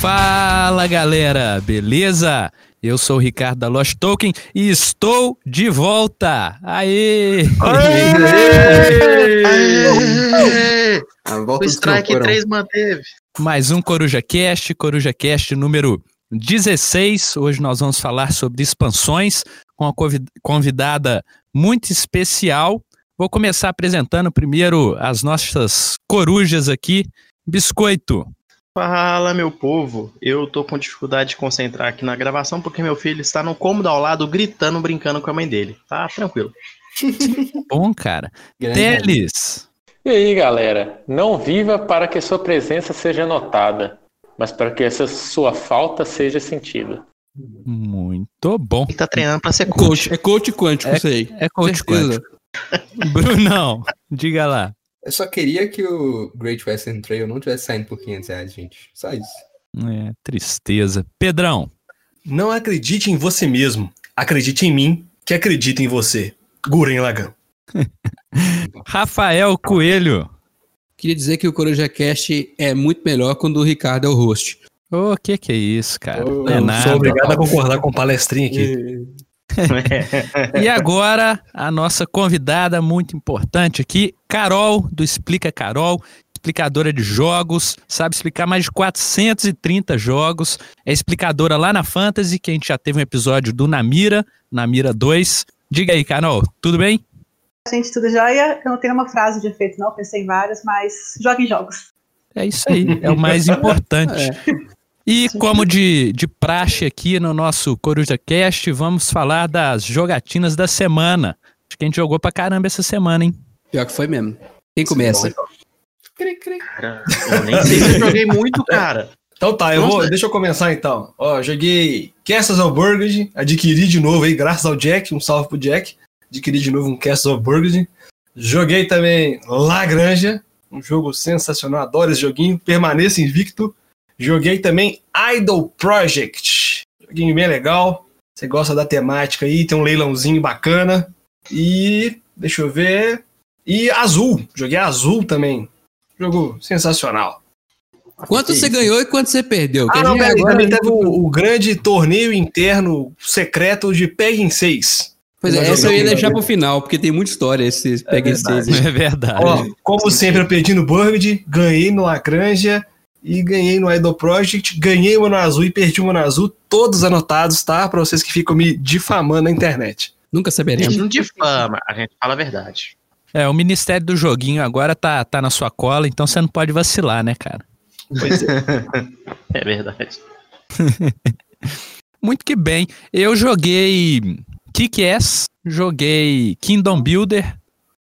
Fala galera, beleza? Eu sou o Ricardo da Lost Token e estou de volta! Aê! Aê! Aê! o strike 3 manteve. Mais um Coruja Cast, Coruja Cast número 16. Hoje nós vamos falar sobre expansões com uma convidada muito especial. Vou começar apresentando primeiro as nossas corujas aqui. Biscoito. Fala, meu povo. Eu tô com dificuldade de concentrar aqui na gravação porque meu filho está no cômodo ao lado gritando, brincando com a mãe dele. Tá tranquilo. Bom, cara. Teles. E aí, galera? Não viva para que sua presença seja notada, mas para que essa sua falta seja sentida. Muito bom. Ele tá treinando para ser coach. coach. É coach quântico é, isso aí. É coach Certeza. quântico. Brunão, diga lá. Eu só queria que o Great Western Trail não tivesse saindo por 500 reais, gente. Só isso. É, tristeza. Pedrão. Não acredite em você mesmo. Acredite em mim, que acredita em você. Guren Lagan. Rafael Coelho. Queria dizer que o Coruja Cast é muito melhor quando o Ricardo é o host. O oh, que que é isso, cara? Oh, é nada. Sou obrigado a concordar com o palestrinho aqui. e agora, a nossa convidada muito importante aqui, Carol, do Explica Carol, explicadora de jogos, sabe explicar mais de 430 jogos, é explicadora lá na Fantasy, que a gente já teve um episódio do Namira, Namira 2. Diga aí, Carol, tudo bem? Gente, tudo jóia? Eu não tenho uma frase de efeito, não, pensei em várias, mas joguem jogos. É isso aí, é o mais importante. É. E como de, de praxe aqui no nosso Coruja Cast, vamos falar das jogatinas da semana. Acho que a gente jogou pra caramba essa semana, hein? Pior que foi mesmo. Quem começa? Cara, eu nem sei se eu joguei muito, cara. Então tá, eu vou, deixa eu começar então. Ó, joguei Castles of Burgundy, adquiri de novo aí, graças ao Jack, um salve pro Jack. Adquiri de novo um Castles of Burgundy. Joguei também Lagrange, um jogo sensacional, adoro esse joguinho, permaneça invicto. Joguei também Idol Project. Joguinho bem legal. Você gosta da temática aí, tem um leilãozinho bacana. E deixa eu ver. E Azul. Joguei Azul também. Jogo sensacional. Quanto você ganhou e quanto você perdeu? Ah, não, peraí, também teve o, o, grande torneio interno secreto de Peg 6. Pois é, essa eu ia deixar pro final, porque tem muita história esse Peg é 6. É verdade. Ó, como sempre, eu perdi no Bird, ganhei no Lacranja e ganhei no Idol Project, ganhei o no azul e perdi o no azul, todos anotados, tá? Para vocês que ficam me difamando na internet. Nunca saberemos. A gente não difama, a gente fala a verdade. É, o Ministério do Joguinho agora tá, tá na sua cola, então você não pode vacilar, né, cara? Pois é. é verdade. Muito que bem. Eu joguei Kick-Ass, joguei Kingdom Builder,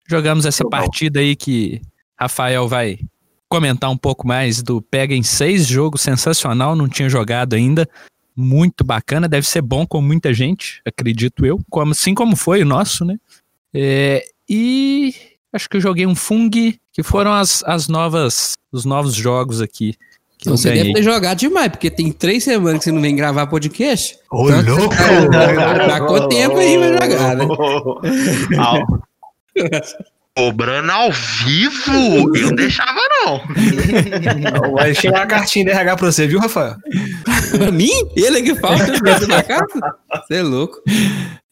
jogamos essa partida aí que Rafael vai comentar um pouco mais do Pega em 6, jogo sensacional, não tinha jogado ainda. Muito bacana, deve ser bom com muita gente, acredito eu, como, assim como foi o nosso, né? É, e acho que eu joguei um Fung, que foram as, as novas, os novos jogos aqui. Que você deve ter jogado demais, porque tem três semanas que você não vem gravar podcast. Ô, então, louco! Tá com tempo aí pra jogar, né? Cobrando ao vivo? Eu deixava, não. Vai chegar a cartinha de RH pra você, viu, Rafael? pra mim? Ele é que falta na carta? Você é louco.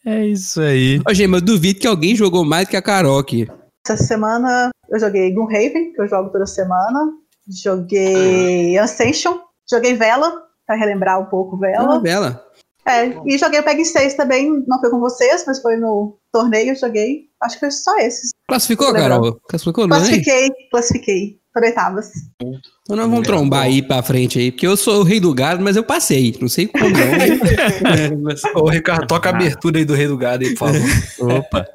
É isso aí. Ô, gente, mas eu duvido que alguém jogou mais que a Carol aqui. Essa semana eu joguei Gloomhaven, que eu jogo toda semana. Joguei Ascension. Joguei Vela, pra relembrar um pouco Vela. Ah, Vela. É, e joguei o PEG 6 também, não foi com vocês, mas foi no torneio, joguei. Acho que foi só esses. Classificou, Carol? Classificou, não Classifiquei, classifiquei. Por oitavas. Então nós vamos trombar aí pra frente aí, porque eu sou o rei do gado, mas eu passei. Não sei como não. Ô, Ricardo, toca a abertura aí do rei do gado aí, por favor. Opa.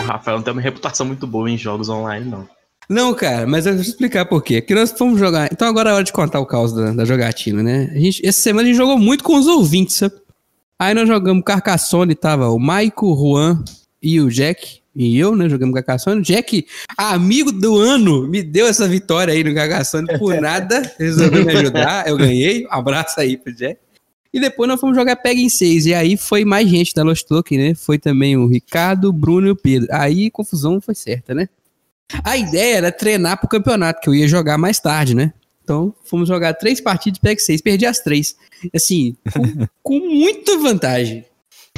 o Rafael não tem uma reputação muito boa em jogos online, não. Não, cara, mas eu vou explicar por quê. Que nós fomos jogar. Então agora é hora de contar o caos da, da jogatina, né? A gente, essa semana a gente jogou muito com os ouvintes, sabe? Aí nós jogamos Carcassonne, tava o Maico, o Juan e o Jack. E eu, né, jogamos Carcassonne. Jack, amigo do ano, me deu essa vitória aí no Carcassonne por nada. Resolveu me ajudar, eu ganhei. Um abraço aí pro Jack. E depois nós fomos jogar Pega em 6. E aí foi mais gente da Lost Token, né? Foi também o Ricardo, o Bruno e o Pedro. Aí confusão foi certa, né? A ideia era treinar pro campeonato, que eu ia jogar mais tarde, né? Então, fomos jogar três partidas de PEG 6, perdi as três. Assim, com, com muita vantagem.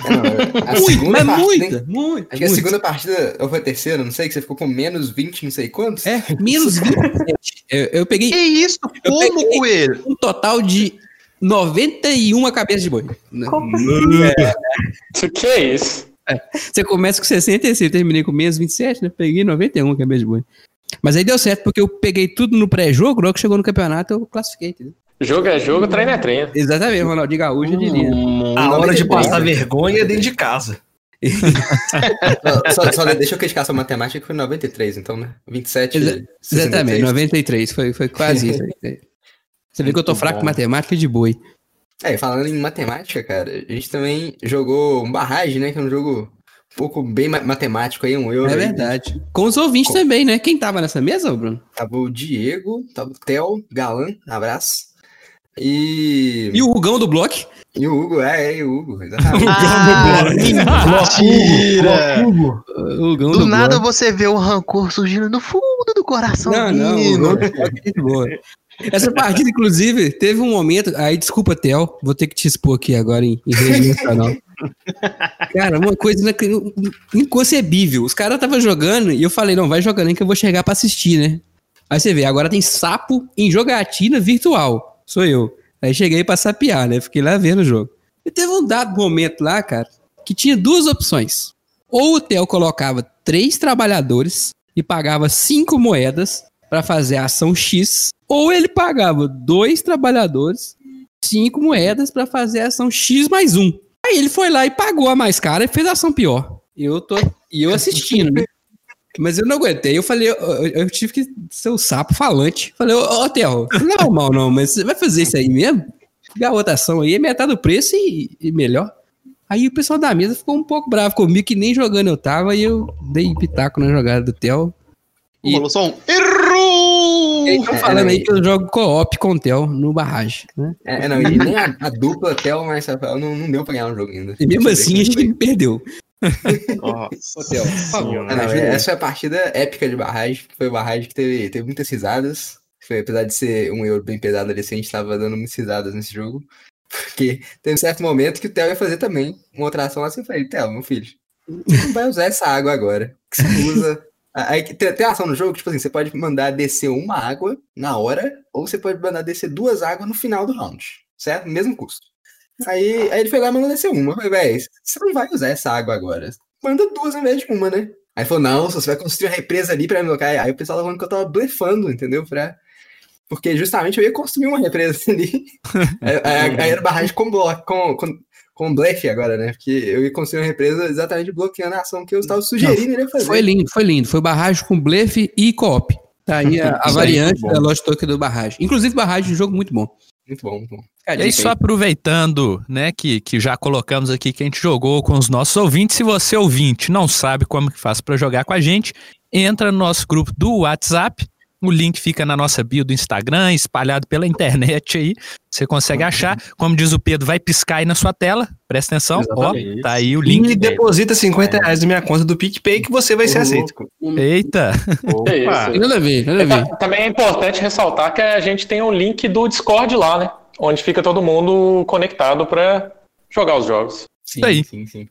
É, não, a Muito, segunda mas partida, muita, hein? muita. Acho que a segunda partida, ou foi a terceira, não sei, que você ficou com menos 20, não sei quantos. É, menos 27. Eu, eu peguei Que isso? Como, Coelho? um total de 91 cabeças de boi. Como assim? Isso que é isso? Você começa com 66, eu terminei com menos 27, né? Peguei 91 cabeças de boi. Mas aí deu certo, porque eu peguei tudo no pré-jogo, logo que chegou no campeonato, eu classifiquei. entendeu? Jogo é jogo, treino é treino. Exatamente, Ronaldinho Gaúcho, eu diria. A hora de 93, passar né? vergonha é dentro de casa. Só, só deixa eu criticar sua matemática, que foi 93, então, né? 27. Exa- 63. Exatamente, 93, foi, foi quase isso. aí. Você vê que eu tô fraco em matemática de boi. É, falando em matemática, cara, a gente também jogou um barragem, né? Que é um jogo um pouco bem ma- matemático aí, um euro. É aí. verdade. Com os ouvintes também, né? Quem tava nessa mesa, Bruno? Tava o Diego, tava o Theo, Galan, abraço. E. E o Rugão do Bloco? E o Hugo, é, é, o Hugo, exatamente. Ah, mentira! O Rugão Do nada Bloco. você vê o rancor surgindo no fundo do coração. Não, não, o Essa partida, inclusive, teve um momento. Aí, desculpa, Theo, vou ter que te expor aqui agora em, em rede nacional. Cara, uma coisa inconcebível. Os caras estavam jogando e eu falei, não, vai jogando que eu vou chegar pra assistir, né? Aí você vê, agora tem sapo em jogatina virtual. Sou eu. Aí cheguei pra sapear, né? Fiquei lá vendo o jogo. E teve um dado momento lá, cara, que tinha duas opções. Ou o Theo colocava três trabalhadores e pagava cinco moedas pra fazer a ação X, ou ele pagava dois trabalhadores, cinco moedas pra fazer a ação X mais um. Aí ele foi lá e pagou a mais cara e fez a ação pior. Eu tô e eu assistindo, né? Mas eu não aguentei. Eu falei, eu, eu- tive que ser o sapo falante. Falei, ô, Theo, não é mal não, mas você vai fazer isso aí mesmo? Pegar outra ação aí, é metade do preço e, e melhor. Aí o pessoal da mesa ficou um pouco bravo comigo, que nem jogando eu tava, e eu dei pitaco na jogada do Theo. E- Rolou só um estão falando aí que eu jogo co-op com o Theo no barragem, né? É, não, e nem a, a dupla Theo mais Rafael não, não deu pra ganhar um jogo ainda. E mesmo assim a gente perdeu. Nossa Theo, por favor. não, aí. essa foi a partida épica de barragem, que foi barragem que teve, teve muitas risadas. Foi, apesar de ser um euro bem pesado ali, assim, a gente tava dando muitas risadas nesse jogo. Porque teve um certo momento que o Theo ia fazer também uma outra ação assim. Eu falei, Theo, meu filho, não vai usar essa água agora. Que você usa. Aí tem, tem ação no jogo, tipo assim, você pode mandar descer uma água na hora, ou você pode mandar descer duas águas no final do round, certo? Mesmo custo. Aí, aí ele foi lá e mandou descer uma. Eu falei, véi, você não vai usar essa água agora. Manda duas ao invés de uma, né? Aí falou, não, você vai construir uma represa ali pra me colocar. Aí o pessoal tava falando que eu tava blefando, entendeu? Pra... Porque justamente eu ia construir uma represa ali. aí, aí- aí era barragem com bloco, com, com, com blefe agora, né? Porque eu ia construir uma represa exatamente bloqueando a ação que eu estava sugerindo ele fazer. Foi lindo, foi lindo. Foi barragem com blefe e co-op. Tá aí a, a aí, variante bom. da Lost Token do barragem. Inclusive, barragem é um jogo muito bom. Muito bom, muito bom. Fica a E aí, só aproveitando, né, que, que já colocamos aqui que a gente jogou com os nossos ouvintes. Se você, ouvinte, não sabe como que faz para jogar com a gente, entra no nosso grupo do WhatsApp. O link fica na nossa bio do Instagram, espalhado pela internet aí. Você consegue achar. Como diz o Pedro, vai piscar aí na sua tela. Presta atenção. Exatamente. Ó, tá aí o E link. deposita 50 reais na minha conta do PicPay que você vai ser aceito. Eita. É isso. Opa! Nada a ver, nada a ver. Ta- Também é importante ressaltar que a gente tem um link do Discord lá, né? Onde fica todo mundo conectado pra jogar os jogos. Sim, aí. sim, sim.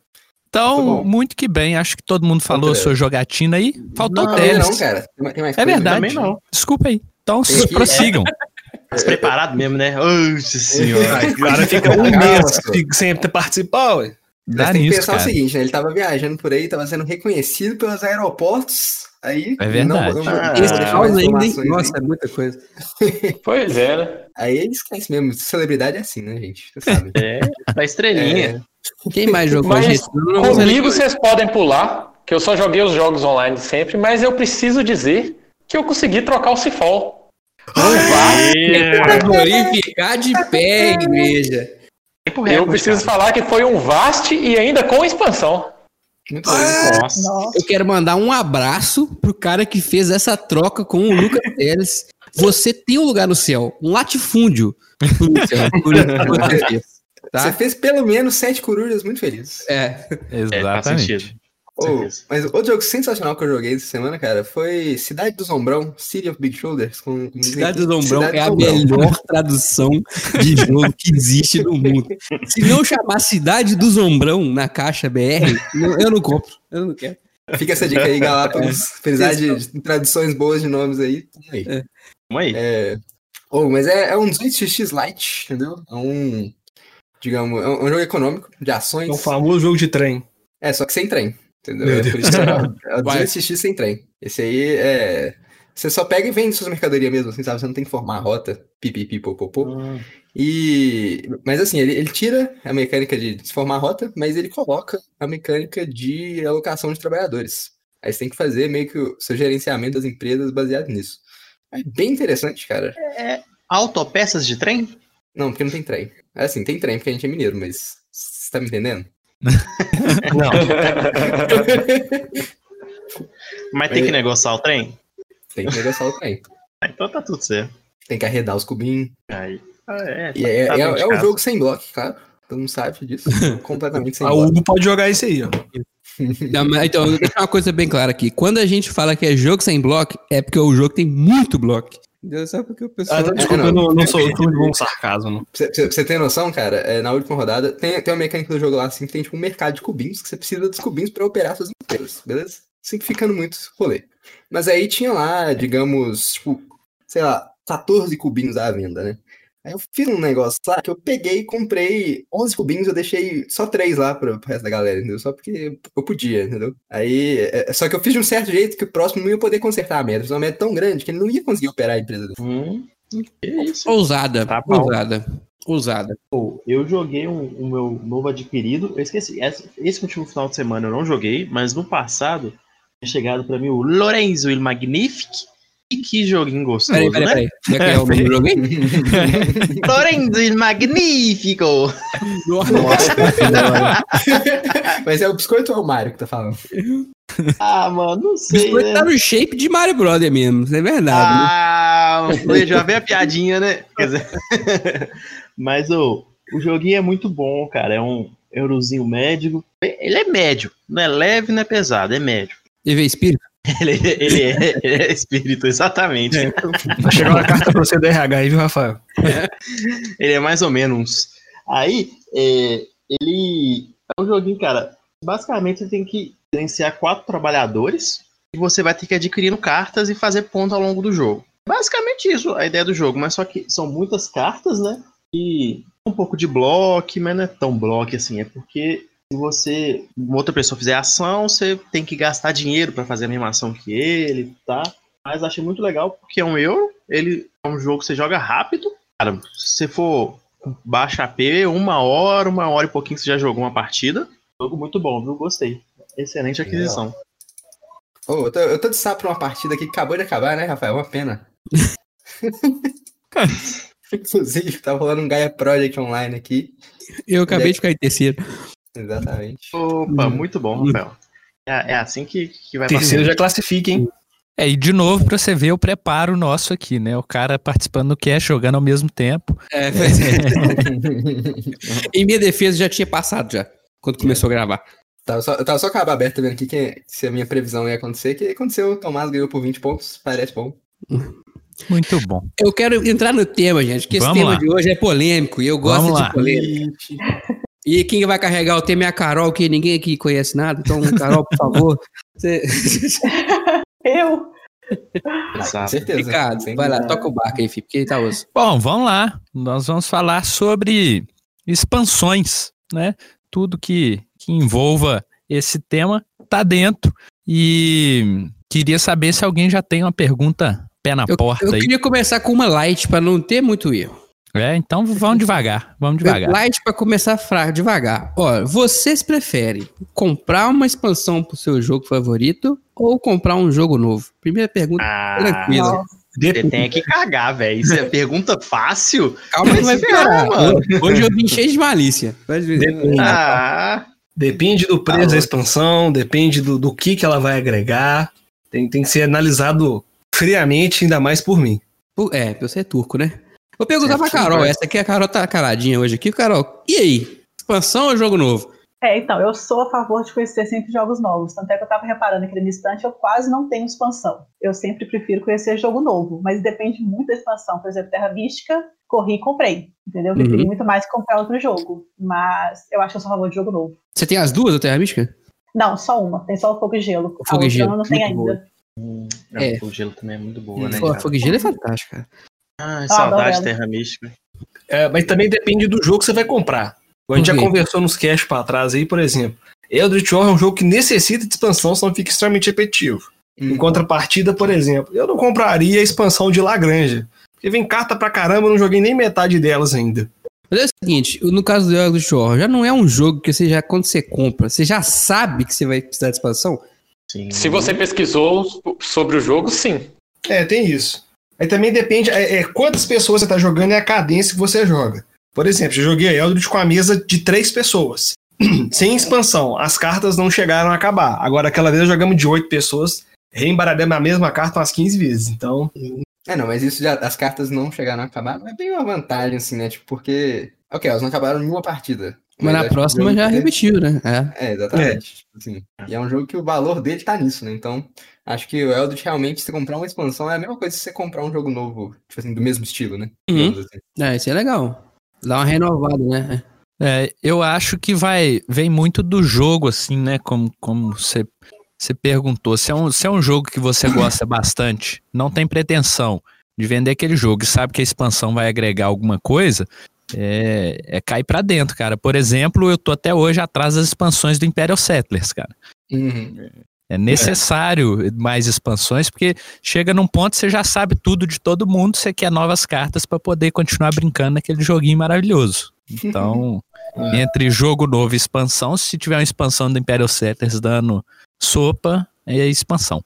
Então, Muito bom. muito que bem. Acho que todo mundo falou sua jogatina aí. Faltou Não, o Tem Teles. não, cara. Tem mais- tem mais É coisa? verdade. Também não. Desculpa aí. Então, Tem aqui- prossigam. Despreparado mesmo, né? Nossa senhora. O cara fica um mês sem participar, ué. Dá Mas tem que nisso, pensar cara. o seguinte, né? Ele tava viajando por aí, tava sendo reconhecido pelos aeroportos. Aí. É verdade. Não, não, Ah, não ainda, Nossa, é muita coisa. Pois é, né? Aí ele esquece mesmo. Celebridade é assim, né, gente? Você sabe. É, da estrelinha. Quem mais jogou, Mas gente? Não Comigo vocês podem pular, que eu só joguei os jogos online sempre, mas eu preciso dizer que eu consegui trocar o Cifol. Pra glorificar de pé, igreja. Tempo Eu preciso cara. falar que foi um Vast e ainda com expansão. Muito bom. Nossa. Nossa. Eu quero mandar um abraço pro cara que fez essa troca com o Lucas Teles. Você tem um lugar no céu, um latifúndio que você fez, Tá? pelo menos sete corujas muito felizes. É. É, faz Exatamente. Oh, mas outro jogo sensacional que eu joguei essa semana, cara, foi Cidade do Zombrão, City of Big Shoulders. Com, Cidade do Dombrão Cidade é a do Zombrão. melhor tradução de jogo que existe no mundo. Se não chamar Cidade do Zombrão na caixa BR, eu não compro. Eu não quero. Fica essa dica aí, Galápagos. Precisar de, de traduções boas de nomes aí, tamo aí. Vamos aí. É... Oh, mas é, é um 18xx Lite, entendeu? É um, digamos, é um, é um jogo econômico, de ações. É o famoso jogo de trem. É, só que sem trem, entendeu? Meu É por isso que é, é o Vai. 18xx sem trem. Esse aí é... Você só pega e vende suas mercadorias mesmo, assim, sabe? Você não tem que formar a rota, pipipi, popopô. E... Mas assim, ele, ele tira a mecânica de se formar a rota, mas ele coloca a mecânica de alocação de trabalhadores. Aí você tem que fazer meio que o seu gerenciamento das empresas baseado nisso. É bem interessante, cara. Autopeças de trem? Não, porque não tem trem. É assim, tem trem porque a gente é mineiro, mas você tá me entendendo? Não. Mas tem É. que negociar o trem? Tem que negociar o trem. Ah, Então tá tudo certo. Tem que arredar os cubinhos. Aí. Ah, é, E é, tá é- dentro de é um jogo sem bloco, claro. Todo mundo sabe disso. Completamente sem A bloco. Hugo pode jogar isso aí, ó. Não, mas, então, deixar uma coisa bem clara aqui. Quando a gente fala que é jogo sem bloco, é porque o jogo tem muito bloco. Entendeu? Só porque o pessoal. Ah, desculpa, não. eu não, não sou de bom sarcasmo. Não. Você- ter noção, cara, é, na última rodada, tem, tem uma mecânica do jogo lá, assim, que tem tipo um mercado de cubinhos, que você precisa dos cubinhos pra operar suas empresas, beleza? Simplificando muito esse rolê. Mas aí tinha lá, digamos, tipo, sei lá, 14 cubinhos à venda, né? Aí eu fiz um negócio lá que eu peguei e comprei 11 cubinhos, eu deixei só 3 lá pro, pro resto da galera, entendeu? Só porque eu podia, entendeu? Aí, é, só que eu fiz de um certo jeito que o próximo não ia poder consertar a meta. Fiz uma meta tão grande que ele não ia conseguir operar a empresa dele. Hum, que isso? Ousada. Tá ousada. Ousada. Pô, eu joguei um, o meu novo adquirido. Eu esqueci. Esse, esse último final de semana eu não joguei, mas no passado tinha chegado pra mim o Lorenzo il Magnifique. E que joguinho gostoso, Peraí, peraí, né? peraí. É que é o nome do jogo aí? Lorenzo il Magnifico! Mas é o biscoito ou o Mario que tá falando? Ah, mano, não O sei, biscoito né? tá no shape de Mario Brother mesmo. Isso é verdade. né? Ah, já veio a piadinha, né? Quer dizer, mas ô, o joguinho é muito bom, cara. É um eurozinho médio. Ele é médio, não é leve, não é pesado, é médio. E vê espírito? Ele, ele é, ele é espírito, exatamente. É. Vai chegar uma carta pra você do RH aí, viu, Rafael? Ele é mais ou menos. Aí, é, ele é um joguinho, cara. Basicamente, você tem que gerenciar quatro trabalhadores e você vai ter que ir adquirindo cartas e fazer ponto ao longo do jogo. Basicamente isso, a ideia do jogo. Mas só que são muitas cartas, né? E um pouco de bloco, mas não é tão bloco assim. É porque se você, uma outra pessoa fizer ação, você tem que gastar dinheiro para fazer a mesma ação que ele, tá? Mas achei muito legal porque é um euro, ele é um jogo que você joga rápido. Cara, se você for com baixa AP, uma hora, uma hora e pouquinho você já jogou uma partida. Jogo muito bom, viu? Gostei. Excelente aquisição. Ô, eu, tô, eu tô de sapo pra uma partida aqui que acabou de acabar, né, Rafael? Uma pena. Inclusive, tá rolando um Gaia Project online aqui. Eu acabei de ficar em terceiro. Exatamente. Opa, Hum. muito bom, Rafael. É, é assim que, que vai Terceiro já classifica, hein? É, e de novo, pra você ver o preparo nosso aqui, né? O cara participando do cast, jogando ao mesmo tempo. É, é. em minha defesa já tinha passado já. Quando começou a gravar. Tava só, eu tava só com a aba aberta vendo aqui que, se a minha previsão ia acontecer. que aconteceu, o Tomás ganhou por 20 pontos. Parece bom. Muito bom. Eu quero entrar no tema, gente, porque esse Vamos tema lá. de hoje é polêmico e eu gosto Vamos de lá. polêmica. E quem vai carregar o tema é a Carol, que ninguém aqui conhece nada. Então, Carol, por favor. Você... Eu? Com Exato. certeza. Ricardo, vai lá, toca o barco aí, filho, porque tá osso. Bom, vamos lá. Nós vamos falar sobre expansões, né? Tudo que, que envolva esse tema tá dentro. E queria saber se alguém já tem uma pergunta pé na Eu, porta eu aí. queria começar com uma light pra não ter muito erro. É, então vamos devagar, vamos devagar. Light pra começar fraco, devagar. Ó, vocês preferem comprar uma expansão pro seu jogo favorito ou comprar um jogo novo? Primeira pergunta, Ah, tranquila. Você tem que cagar, velho. Isso é pergunta fácil? Calma que vai piorar. mano. Hoje eu vim cheio de malícia. Depende. Ah, Depende do preço da expansão, depende do, do que, que ela vai agregar. Tem, tem que ser analisado friamente, ainda mais por mim. É, você é turco, né? Vou perguntar pra Carol, essa aqui a Carol tá caladinha hoje aqui. Carol, e aí? Expansão ou jogo novo? É, então, eu sou a favor de conhecer sempre jogos novos. Tanto é que eu tava reparando na minha estante, eu quase não tenho expansão. Eu sempre prefiro conhecer jogo novo, mas depende muito da expansão. Por exemplo, Terra Mística, corri e comprei. Entendeu? Eu preferi Uhum. muito mais que comprar outro jogo. Mas eu acho que eu sou a favor de jogo novo. Você tem as duas do Terra Mística? Não, só uma. Tem só o Fogo e Gelo. O A Fogo e outra Gelo, não tem muito ainda. É. É. O gelo também é muito boa, né? Pô, cara? Fogo e Gelo é fantástico, cara. Ah, adoro saudade de Terra Mística. É, mas também depende do jogo que você vai comprar. A gente já quê? conversou nos cash pra trás aí, por exemplo. Eldritch Horror é um jogo que necessita de expansão, senão fica extremamente repetitivo. Em contrapartida, por exemplo, eu não compraria a expansão de Lagrange. Porque vem carta pra caramba, eu não joguei nem metade delas ainda. Mas é o seguinte, no caso do Eldritch Horror, já não é um jogo que você já, quando você compra, você já sabe que você vai precisar de expansão? Sim. Se você pesquisou sobre o jogo, sim. É, tem isso. Aí também depende é, é, quantas pessoas você tá jogando e a cadência que você joga. Por exemplo, eu joguei Eldritch com a mesa de três pessoas. Sem expansão, as cartas não chegaram a acabar. Agora, aquela vez jogamos de oito pessoas, reembaralhamos a mesma carta umas 15 vezes. Então, É, não, mas isso já, as cartas não chegaram a acabar, é bem uma vantagem, assim, né? Tipo, porque. Ok, elas não acabaram em uma partida. Mas na acho que o próxima já dele- repetiu, né? É. É, exatamente. Tipo assim, e é um jogo que o valor dele tá nisso, né? Então, acho que o Eldritch realmente, se comprar uma expansão, é a mesma coisa que você comprar um jogo novo, tipo assim, do mesmo estilo, né? Uhum. Assim. É, isso é legal. Dá uma renovada, né? É, eu acho que vai vem muito do jogo, assim, né? Como, como você, você perguntou. Se é, um, se é um jogo que você gosta bastante, não tem pretensão de vender aquele jogo e sabe que a expansão vai agregar alguma coisa, é, é cair pra dentro, cara. Por exemplo, eu tô até hoje atrás das expansões do Imperial Settlers, cara. Uhum. É necessário mais expansões, porque chega num ponto que você já sabe tudo de todo mundo, você quer novas cartas pra poder continuar brincando naquele joguinho maravilhoso. Então, entre jogo novo e expansão, se tiver uma expansão do Imperial Settlers dando sopa, é expansão.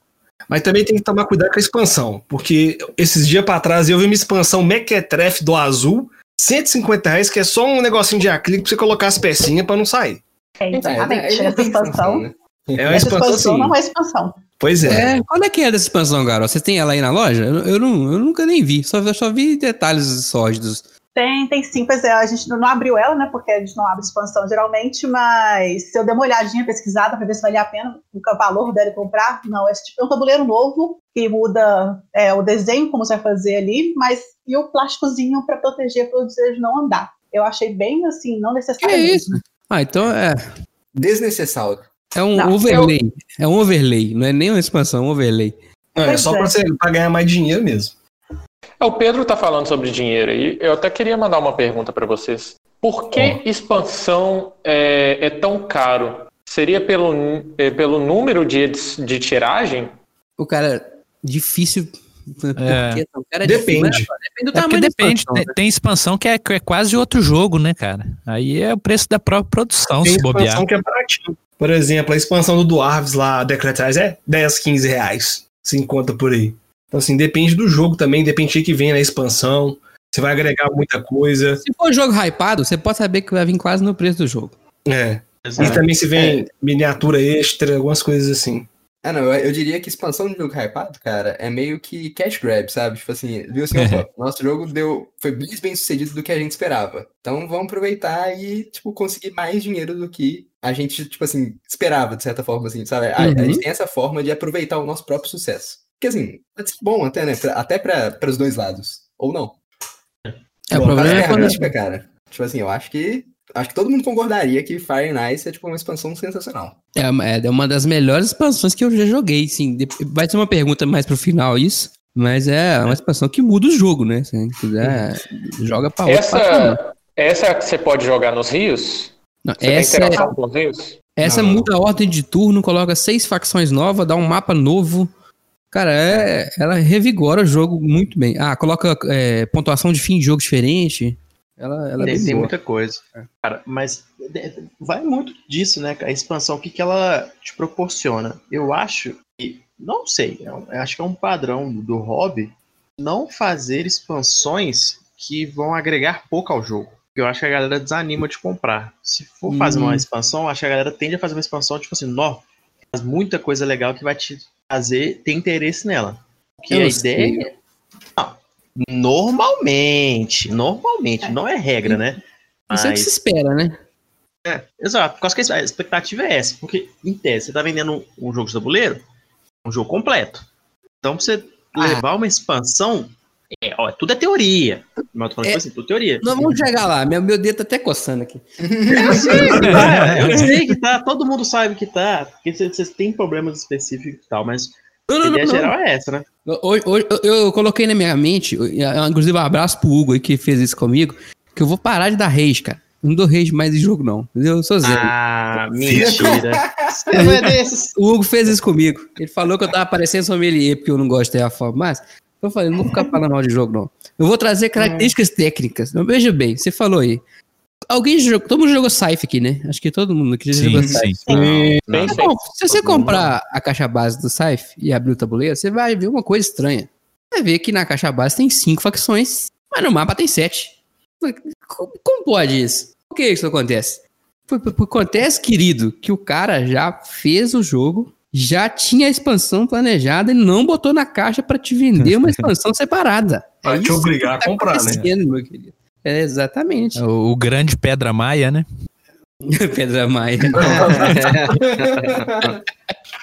Mas também tem que tomar cuidado com a expansão, porque esses dias pra trás eu vi uma expansão Mequetrefe do Azul, 150 reais, que é só um negocinho de acrílico pra você colocar as pecinhas pra não sair. É, É, exatamente. tem expansão. né? É uma Essa expansão expansão assim. não é expansão. Pois é. É, qual é que é dessa expansão, Garoto? Você tem ela aí na loja? Eu, eu não, eu nunca nem vi, só, eu só vi detalhes sórdidos. Tem, tem sim, pois é, a gente não abriu ela, né? Porque a gente não abre expansão geralmente, mas se eu der uma olhadinha pesquisada pra ver se valia a pena o valor dele comprar, não, é tipo é um tabuleiro novo que muda é, o desenho, como você vai fazer ali, mas e o plásticozinho pra proteger para o desejo não andar. Eu achei bem assim, não Que necessário. é mesmo. isso? Ah, então é, Desnecessário. é um Não, overlay. É um overlay, não é nem uma expansão, é um overlay. Não, é Pois só é. pra ganhar mais dinheiro mesmo. É, O Pedro tá falando sobre dinheiro aí. Eu até queria mandar uma pergunta para vocês. Por que expansão é, é tão caro? Seria pelo, é, pelo número de, de tiragem? O cara, difícil. Por É. quê? O cara é Depende. difícil, Depende do É tamanho depende, expansão, tem, né? tem expansão que é, que é quase outro jogo, né, cara? Aí é o preço da própria produção, Tem se bobear. expansão que é baratinho. Por exemplo, a expansão do Dwarves lá, Decretais, é 10, 15 reais. Se encontra por aí. Então, assim, depende do jogo também, depende de que vem na expansão. Você vai agregar muita coisa. Se for jogo hypado, você pode saber que vai vir quase no preço do jogo. É. E Exato. também se vem miniatura extra, algumas coisas assim. Ah, não, eu, eu diria que expansão de jogo hypado, cara, é meio que cash grab, sabe? Tipo assim, viu assim, ó, nosso jogo deu, foi mais bem sucedido do que a gente esperava. Então vamos aproveitar e, tipo, conseguir mais dinheiro do que a gente, tipo assim, esperava, de certa forma, assim, sabe? A, a Uhum. gente tem essa forma de aproveitar o nosso próprio sucesso. Porque, assim, pode ser bom até, né? Pra- até para os dois lados. Ou não. É, o Bom, problema cara, é quando. mística, cara. Tipo assim, eu acho que. Acho que todo mundo concordaria que Fire and Ice é tipo uma expansão sensacional. É, uma- é uma das melhores expansões que eu já joguei, sim. Vai ser uma pergunta mais pro final isso. Mas é uma expansão que muda o jogo, né? Se quiser, joga pra patamar. Essa, essa é a que você pode jogar nos rios? Não, Você essa tem é, com os rios? essa Não, não. muda a ordem de turno, coloca seis facções novas, dá um mapa novo. Cara, é, ela revigora o jogo muito bem. Ah, coloca é, pontuação de fim de jogo diferente. Ela, ela é Tem, tem muita coisa. Cara, mas de- vai muito disso, né? A expansão, o que, que ela te proporciona? Eu acho que, não sei, acho que é um padrão do, hobby não fazer expansões que vão agregar pouco ao jogo. Eu acho que a galera desanima de comprar. Se for fazer Hum. uma expansão, acho que a galera tende a fazer uma expansão, tipo assim, nó, faz muita coisa legal que vai te fazer ter interesse nela. Porque a ideia. Não, normalmente, normalmente, não é regra, né? Isso é o que se espera, né? É, exato. Por causa que a expectativa é essa. Porque, em tese, você tá vendendo um, um jogo de tabuleiro, um jogo completo. Então, pra você Ah. levar uma expansão, é, ó, tudo é teoria. Mas eu tô falando É. tipo assim, tudo teoria. Nós vamos chegar lá. Meu, meu dedo tá até coçando aqui. Eu sei que tá, eu sei que tá, todo mundo sabe que tá, porque vocês têm problemas específicos e tal, mas Não, a não, não, ideia não. geral é essa, né? Hoje, hoje eu, eu coloquei na minha mente, eu- inclusive um abraço pro Hugo aí que fez isso comigo, que eu vou parar de dar rage, cara. Não dou rage mais em jogo, não. Entendeu? Eu sou zero. Ah, mentira. Você não é desses. O Hugo fez isso comigo. Ele falou que eu tava parecendo sommelier porque eu não gosto de Terraform, mas eu falei, não vou ficar falando mal de jogo, não. Eu vou trazer características técnicas. Não, veja bem, você falou aí. Alguém jogou, todo mundo jogou Scythe aqui, né? Acho que todo mundo aqui já Sim, jogou Scythe. sim. Tá feito. bom, se você comprar a caixa base do Scythe e abrir o tabuleiro, você vai ver uma coisa estranha. Vai ver que na caixa base tem cinco facções, mas no mapa tem sete. Como, como pode isso? Por que isso acontece? Acontece, querido, que o cara já fez o jogo, já tinha a expansão planejada e não botou na caixa pra te vender uma expansão separada. Vai te isso obrigar a tá comprar, né? meu querido. É, exatamente. O, o grande Pedra Maia, né? Pedra Maia.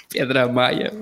Pedra Maia.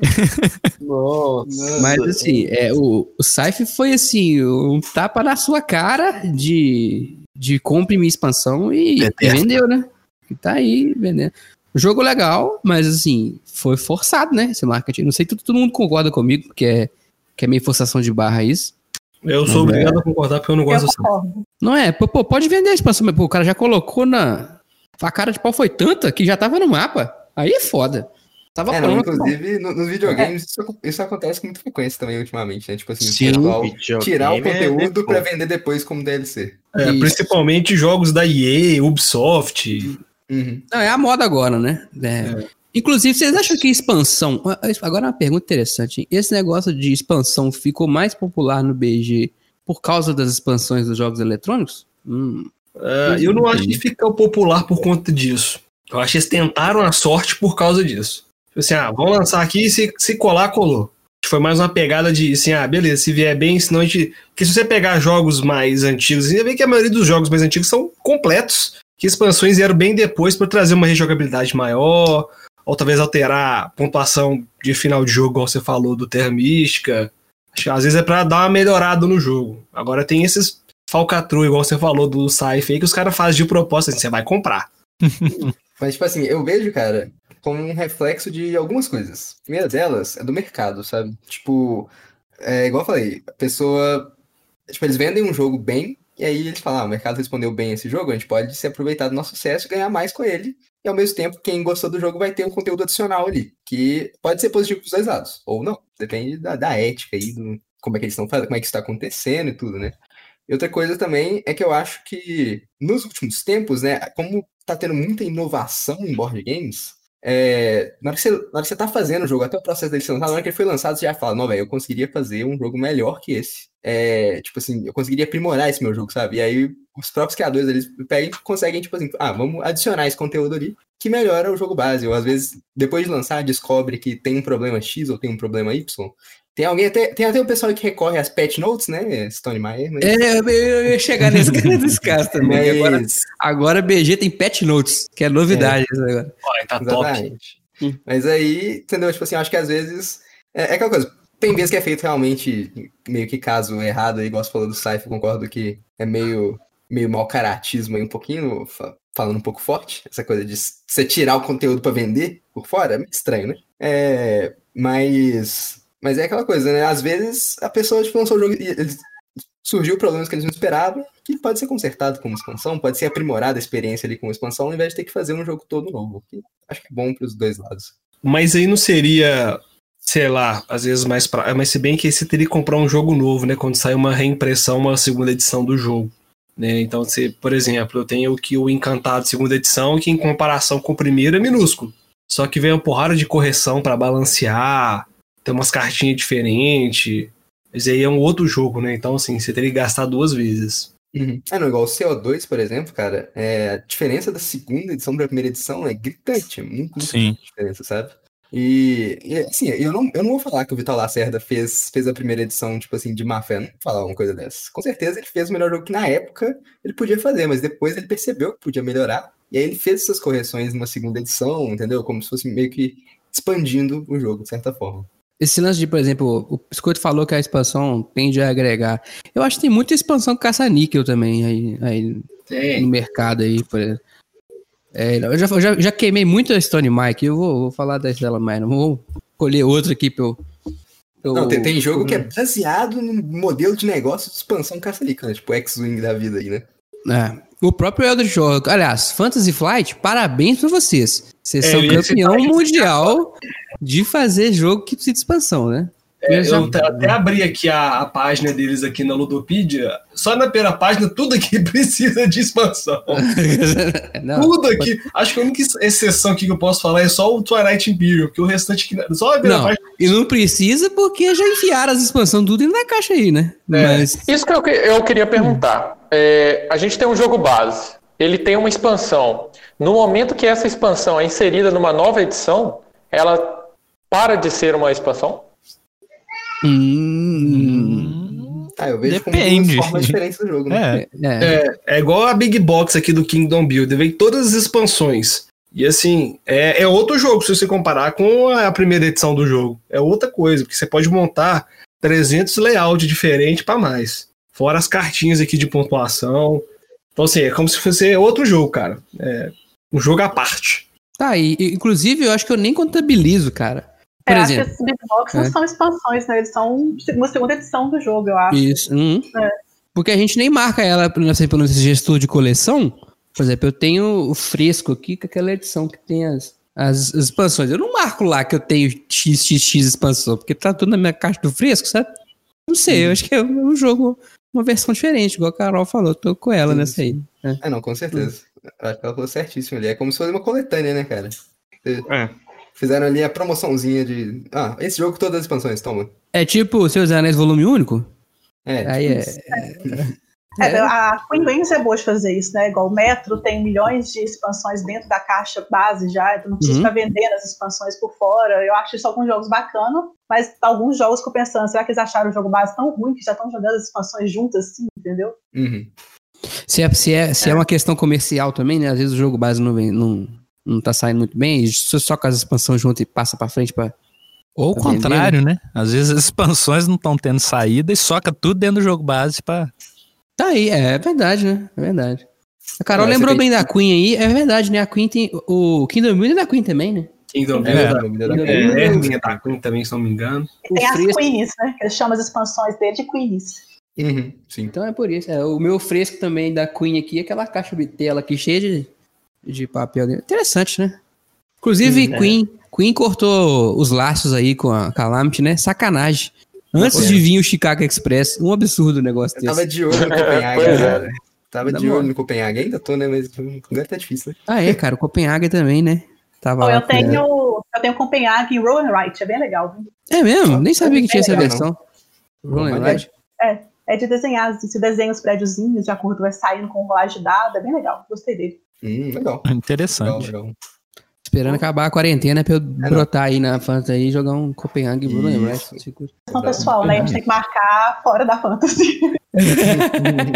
Nossa. Mas assim, é, o, o Scythe foi assim, um tapa na sua cara de, de compre minha expansão e, e vendeu, né? E tá aí vendendo. Jogo legal, mas assim, foi forçado, né? Esse marketing. Não sei se todo, mundo concorda comigo, porque é, que é meio forçação de barra isso. Eu sou Mas é. obrigado a concordar porque eu não Eu gosto assim. concordo. Não é? Pô, pô, pode vender a expansão, mas pô, o cara já colocou na. A cara de pau foi tanta que já tava no mapa. Aí é foda. Tava É, não, pronto. inclusive, no- nos videogames, isso, isso acontece com muita frequência também ultimamente, né? Tipo assim, Sim. pessoal tirar o é conteúdo pra depois. vender depois como DLC. É, principalmente jogos da EA, Ubisoft. Uhum. Não, é a moda agora, né? É. Inclusive, vocês acham que expansão. Agora uma pergunta interessante. Esse negócio de expansão ficou mais popular no BG por causa das expansões dos jogos eletrônicos? Hum. É, eu não acho que ficou popular por conta disso. Eu acho que eles tentaram a sorte por causa disso. Tipo assim, ah, vamos lançar aqui e se, se colar, colou. Foi mais uma pegada de assim, ah, beleza, se vier bem, senão a gente. Porque se você pegar jogos mais antigos, você vê que a maioria dos jogos mais antigos são completos. Que expansões vieram bem depois para trazer uma rejogabilidade maior, ou talvez alterar a pontuação de final de jogo, igual você falou, do Terra Mística. Acho que às vezes é pra dar uma melhorada no jogo. Agora tem esses falcatrua, igual você falou do Sci-Fi, aí que os caras fazem de proposta, assim, você vai comprar. Mas, tipo assim, eu vejo, cara, como um reflexo de algumas coisas. A primeira delas é do mercado, sabe? Tipo, é igual eu falei, a pessoa. Tipo, eles vendem um jogo bem, e aí eles falam, ah, o mercado respondeu bem esse jogo, a gente pode se aproveitar do nosso sucesso e ganhar mais com ele. E ao mesmo tempo, quem gostou do jogo vai ter um conteúdo adicional ali, que pode ser positivo pros dois lados, ou não. Depende da, da ética aí, do, como é que eles estão fazendo, como é que isso tá acontecendo e tudo, né? E outra coisa também é que eu acho que nos últimos tempos, né, como tá tendo muita inovação em board games, é, na, hora que você, na hora que você tá fazendo o jogo, até o processo dele ser lançado, na hora que ele foi lançado, você já fala, não, velho, eu conseguiria fazer um jogo melhor que esse. É, tipo assim, eu conseguiria aprimorar esse meu jogo, sabe? E aí os próprios criadores, eles pegam e conseguem, tipo assim, ah, vamos adicionar esse conteúdo ali, que melhora o jogo base. Ou às vezes, depois de lançar, descobre que tem um problema X ou tem um problema Y. Tem alguém até, tem até o pessoal que recorre às patch notes, né, Stone Meyer, mas... É, eu ia chegar nesse, nesse caso também. que Agora, mas- agora BG tem patch notes, que é novidade isso agora. Olha, tá top. Exatamente. Mas aí, entendeu? Tipo assim, eu acho que às vezes. É, é aquela coisa. Tem vezes que é feito realmente meio que caso errado, aí, igual você falou do Saif, concordo que é meio, meio mau caratismo aí, um pouquinho, fa- falando um pouco forte. Essa coisa de você tirar o conteúdo pra vender por fora é meio estranho, né? É, mas. Mas é aquela coisa, né? Às vezes a pessoa tipo, lançou o jogo e surgiu problemas que eles não esperavam, que pode ser consertado como expansão, pode ser aprimorada a experiência ali com expansão, ao invés de ter que fazer um jogo todo novo. acho que é bom pros dois lados. Mas aí não seria, sei lá, às vezes mais pra... Mas se bem que aí você teria que comprar um jogo novo, né? Quando sai uma reimpressão, uma segunda edição do jogo. Né? Então, você, por exemplo, eu tenho aqui o Encantado segunda edição, que em comparação com o primeiro é minúsculo. Só que vem uma porrada de correção pra balancear, tem umas cartinhas diferentes. Mas aí é um outro jogo, né? Então, assim, você teria que gastar duas vezes. Uhum. É, não, igual o CO2, por exemplo, cara, é, a diferença da segunda edição pra primeira edição é gritante, é muito, muito Sim. diferença, sabe? E, e, assim, eu não, eu não vou falar que o Vitor Lacerda fez, fez a primeira edição, tipo assim, de má fé, não vou falar uma coisa dessa. Com certeza ele fez o melhor jogo que na época ele podia fazer, mas depois ele percebeu que podia melhorar E aí ele fez essas correções numa segunda edição, entendeu? Como se fosse meio que expandindo o jogo, de certa forma. Esse lance de, por exemplo, o Biscoito falou que a expansão tende a agregar. Eu acho que tem muita expansão com caça-níquel também aí, aí no mercado aí, por exemplo. É, eu já, já, já queimei muito a Stone Mike, eu vou, vou falar dela mais, não vou colher outra aqui pra eu... Não, tem, tem jogo que é baseado no modelo de negócio de expansão caça-níquel, né? Tipo X-Wing da vida aí, né? É, o próprio Eldritch Horror, aliás, Fantasy Flight, parabéns pra vocês. Vocês É, são campeão mundial de fazer jogo que precisa de expansão, né? É, Eu até- até abri aqui a, a página deles aqui na Ludopedia. Só na primeira página, tudo aqui precisa de expansão. Não, Tudo aqui. Acho que a única exceção aqui que eu posso falar é só o Twilight Imperium, porque o restante aqui. Só a primeira Não, página. e não precisa porque já enfiaram as expansões tudo dentro da caixa aí, né? É. Mas, Isso que eu, que- eu queria perguntar. É, a gente tem um jogo base, ele tem uma expansão. No momento que essa expansão é inserida numa nova edição, ela para de ser uma expansão? Hum, Ah, eu vejo Depende. como do jogo, né? É, é. É, é igual a Big Box aqui do Kingdom Builder, vem todas as expansões. E assim, é, é outro jogo se você comparar com a primeira edição do jogo. É outra coisa, porque você pode montar 300 layouts diferentes para mais. Fora as cartinhas aqui de pontuação. Então, assim, é como se fosse outro jogo, cara. É um jogo à parte. Tá, e, inclusive eu acho que eu nem contabilizo, cara. Por É, acho que exemplo, esses Big Box não É. são expansões, né? Eles são uma segunda edição do jogo, eu acho. isso. hum. É. Porque a gente nem marca ela pelo assim, pelo gestor de coleção. Por exemplo, eu tenho o fresco aqui com aquela edição que tem as, as, as expansões. Eu não marco lá que eu tenho XXX expansão, porque tá tudo na minha caixa do fresco, sabe? Não sei, eu acho que é um jogo, uma versão diferente, igual a Carol falou, tô com ela Sim, nessa aí. É. Ah, não, com certeza. Eu Acho que ela falou certíssimo ali. É como se fosse uma coletânea, né, cara? É. Fizeram ali a promoçãozinha de. Ah, esse jogo todas as expansões, toma. É tipo Seus Anéis Volume Único? É, Aí tipo é. isso. É, a Queen Games é boa de fazer isso, né? Igual o Metro tem milhões de expansões dentro da caixa base já, então não precisa Uhum. ficar vendendo as expansões por fora. Eu acho isso alguns jogos bacanas, mas alguns jogos que eu pensando, será que eles acharam o jogo base tão ruim que já estão jogando as expansões juntas assim, entendeu? Uhum. Se é, se, é, se é uma questão comercial também, né? Às vezes o jogo base não, vem, não, não tá saindo muito bem, e só só com as expansões junto e passa pra frente pra. Ou o contrário, né? Às vezes as expansões não estão tendo saída e soca tudo dentro do jogo base pra. Tá aí, é, é verdade, né? É verdade. A Carol lembrou você bem da Queen aí, é verdade, né? A Queen tem. O Kingdom Builder é da Queen também, né? Kingdom É, Builder. o nome dela É, é- da Queen também, se não me engano. Tem as fresco- Queenies, né? Que eles chamam as expansões dele de Queenies. Uhum, sim. Então é por isso. É, o meu fresco também da Queen aqui, aquela caixa bitela aqui cheia de, de papel dentro. Interessante, né? Inclusive, Queen, Queen cortou os laços aí com a Calamity, né? Sacanagem. Antes de vir o Chicago Express, um absurdo o negócio Eu desse. tava de olho no Copenhague, Pois é. cara. Tava Na de olho no Copenhague, ainda tô, né? Mas agora tá difícil, né? Ah, é, cara, o Copenhague também, né? Tava lá eu tenho, eu tenho Copenhague e Roll and Write, é bem legal. viu? É mesmo? Nem sabia que tinha essa legal, versão. Rolling Mas Ride. É de desenhar, você desenha os prédiozinhos de acordo vai saindo com rolagem de dado, é bem legal, gostei dele. Hum, legal. Legal, Interessante. legal. Esperando acabar a quarentena pra eu brotar aí na Fantasy aí e jogar um Copenhague e. Ride. Seguro. Então, pessoal, né, a gente tem que marcar fora da fantasy.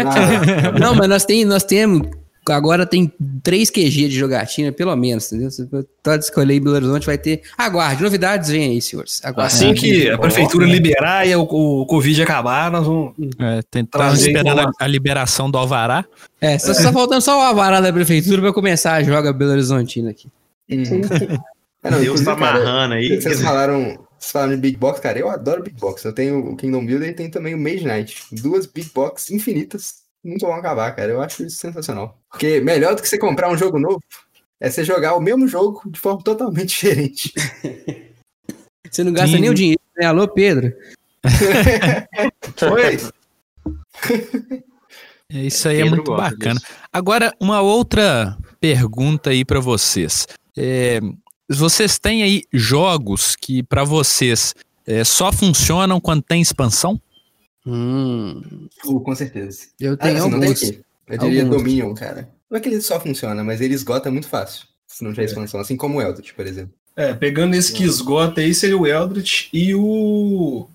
Ah, Não, mas nós, tem, nós temos. Agora tem 3 QG de jogatina, pelo menos, entendeu? Se pode escolher Belo Horizonte, vai ter. Aguarde, novidades vem aí, senhores. Aguarde. Assim que a prefeitura liberar e o, o Covid acabar, nós vamos. É, tava Trazer esperando a, a liberação do Alvará. É, só só faltando só o avará da prefeitura pra começar a jogar Belo Horizontino aqui. É, não, Deus tá amarrando aí. Vocês falaram, vocês falaram de Big Box, cara. Eu adoro Big Box. Eu tenho o Kingdom Builder e tem também o Mage Knight. Duas Big Box infinitas. Nunca vão acabar, cara. Eu acho isso sensacional. Porque melhor do que você comprar um jogo novo é você jogar o mesmo jogo de forma totalmente diferente. Você não gasta Sim. nem o dinheiro, né? Alô, Pedro? Foi? É, Isso aí é Pedro muito gosta bacana. disso. Agora, uma outra pergunta aí pra vocês. É, vocês têm aí jogos que pra vocês é, só funcionam quando tem expansão? Hum, Uh, com certeza. eu Ah, tenho assim, não tem alguns. aqui. Eu diria Alguns. Dominion, cara. Não é que ele só funciona, mas ele esgota muito fácil. Se não tiver expansão. Assim como o Eldritch, por exemplo. É, pegando esse que esgota aí, seria o Eldritch e o.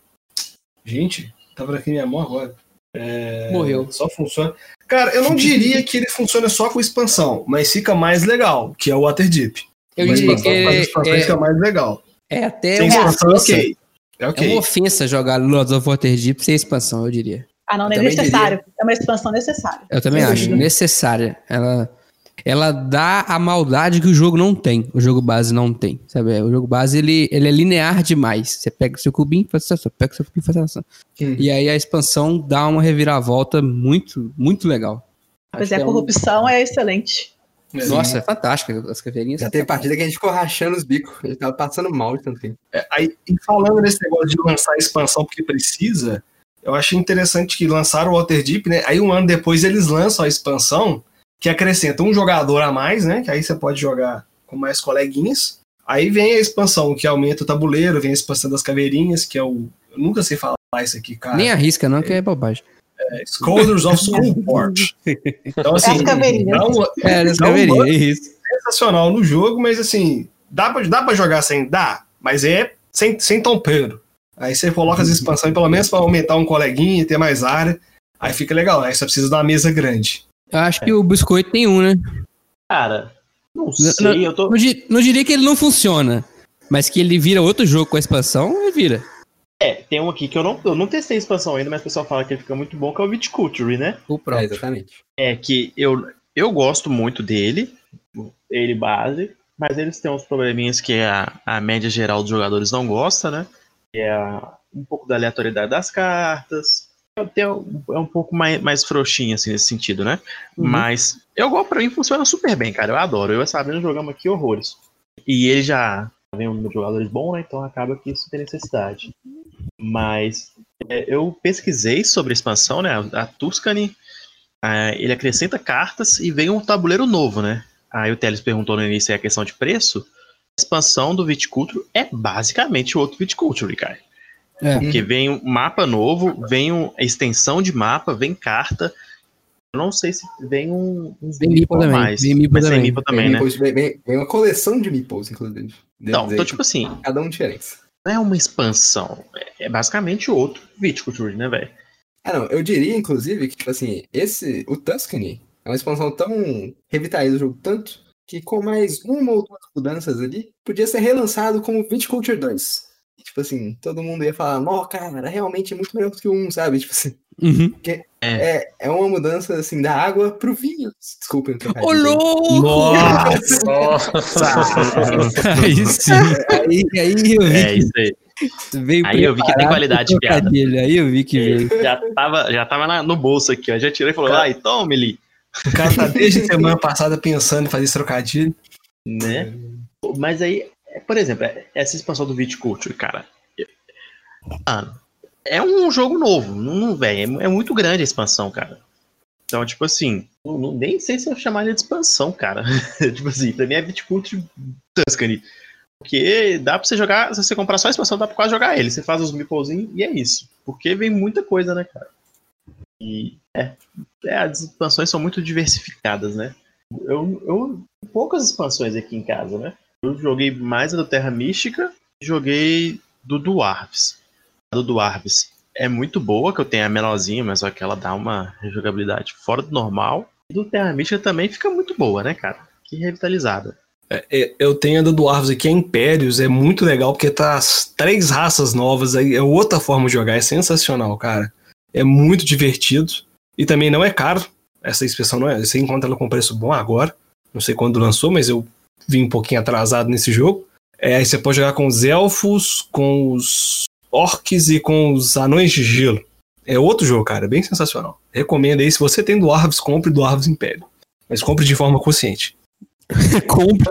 Gente, tava aqui minha mão agora. É, Morreu. Só funciona. Cara, eu não diria que ele funciona só com expansão, mas fica mais legal, que é o Waterdeep. Eu diria expansão, que é, expansões é, fica mais legal. é até Sem expansão, ok. É É ok. uma ofensa jogar Lords of Waterdeep sem expansão, eu diria. Ah, não, não é necessário. É uma expansão necessária. Eu também Sem acho necessária. Ela, ela dá a maldade que o jogo não tem. O jogo base não tem. Sabe? O jogo base ele, ele é linear demais. Você pega o seu cubinho, faz ação. Pega o seu cubinho, faz ação. Hum. E aí a expansão dá uma reviravolta muito, muito legal. Pois Acho é, a um- corrupção é excelente. Nossa, é fantástica. As caveirinhas. Já teve partida que a gente ficou rachando os bicos. Ele tava passando mal de tanto tempo. É, aí, e falando nesse negócio de lançar a expansão porque precisa, eu achei interessante que lançaram o Waterdeep, né? Aí um ano depois eles lançam a expansão que acrescenta um jogador a mais, né? Que aí você pode jogar com mais coleguinhas. Aí vem a expansão que aumenta o tabuleiro, vem a expansão das caveirinhas, que é o. Eu nunca sei falar isso aqui, cara. Nem arrisca, não, que é bobagem. É Scholars of Schoolport. Então, assim, as caveirinhas. dá um É, caveirinhas, mano. é isso. sensacional no jogo, mas assim, dá pra, dá pra jogar sem? Dá, mas é sem, sem tompeiro. Aí você coloca as expansões pelo menos pra aumentar um coleguinha e ter mais área. Aí fica legal, aí você precisa de uma mesa grande. Eu acho que o biscoito tem um, né? Cara, não Não- sei, eu tô. Não, não diria que ele não funciona, mas que ele vira outro jogo com a expansão, ele vira. É, tem um aqui que eu não, eu não testei a expansão ainda, mas o pessoal fala que ele fica muito bom, que é o Viticulture, né? O É, próprio. exatamente. É que eu, eu gosto muito dele, ele base, mas eles têm uns probleminhas que a, a média geral dos jogadores não gosta, né? Que é a- um pouco da aleatoriedade das cartas. Tem um- É um pouco mais, mais frouxinho, assim, nesse sentido, né? Uhum. Mas eu gosto, pra mim funciona super bem, cara. Eu adoro. Eu e a Sabrina jogamos aqui horrores. E ele já vem um número de jogadores bom, né? Então acaba que isso tem necessidade. Mas é, eu pesquisei sobre a expansão, né? A Tuscany, ah, ele acrescenta cartas e vem um tabuleiro novo, né? Aí o Teles perguntou no início aí a questão de preço. A expansão do Viticulture é basicamente outro Viticulture, cara. É. Porque vem um mapa novo, vem uma extensão de mapa, vem carta. Eu não sei se vem um, uns Vem meeple também, mais. vem meeple mas também. meeple também, vem, né? meeples- vem- vem- uma coleção de meeples, inclusive. Então, então, tipo assim, Cada um diferente. Não é uma expansão. é- É basicamente outro Viticulture, né, velho? Ah, não, eu diria, inclusive, que, tipo assim, esse, o Tuscany é uma expansão tão revitaliza o jogo tanto que com mais uma ou duas mudanças ali, podia ser relançado como Viticulture 2. Tipo assim, todo mundo ia falar, nó, cara, realmente é muito melhor do que 1, sabe? Tipo assim, Uhum. é, é uma mudança, assim, da água pro vinho. Desculpem o Ô, trocadilho aí. louco! Nossa! aí sim. Aí, aí eu vi É isso aí. veio Aí eu vi que tem qualidade de piada. Aí eu vi que veio. Já tava, já tava na- no bolso aqui, ó. Já tirei e falou, ai, tome ali. O cara tá desde semana passada pensando em fazer esse trocadilho. Né? Mas aí, é, por exemplo, é- essa expansão do Viticulture, cara. eu- Mano, é um jogo novo. Não, velho, é, é muito grande a expansão, cara. Então, tipo assim, não- nem sei se eu chamaria de expansão, cara. tipo assim, pra mim é Viticulture Tuscany. Porque dá pra você jogar, se você comprar só a expansão, dá pra quase jogar ele. Você faz os meeplezinhos e é isso. Porque vem muita coisa, né, cara? E é, é, as expansões são muito diversificadas, né? Eu, eu poucas expansões aqui em casa, né? Eu joguei mais a do Terra Mística e joguei do Dwarves. A do Dwarves é muito boa, que eu tenho a menorzinha, mas só que ela dá uma rejogabilidade fora do normal. E do Terra Mística também fica muito boa, né, cara? Que revitalizada. É, eu tenho a do Dwarves aqui, a Impérios, é muito legal, porque tá as três raças novas aí, é outra forma de jogar, é sensacional, cara. É muito divertido. E também não é caro. Essa inspeção não é. Você encontra ela com preço bom agora. Não sei quando lançou, mas eu vim um pouquinho atrasado nesse jogo. É, aí você pode jogar com os elfos, com os orcs e com os anões de gelo. É outro jogo, cara, é bem sensacional. Recomendo aí, se você tem Dwarves, compre Dwarves Império. Mas compre de forma consciente. compre.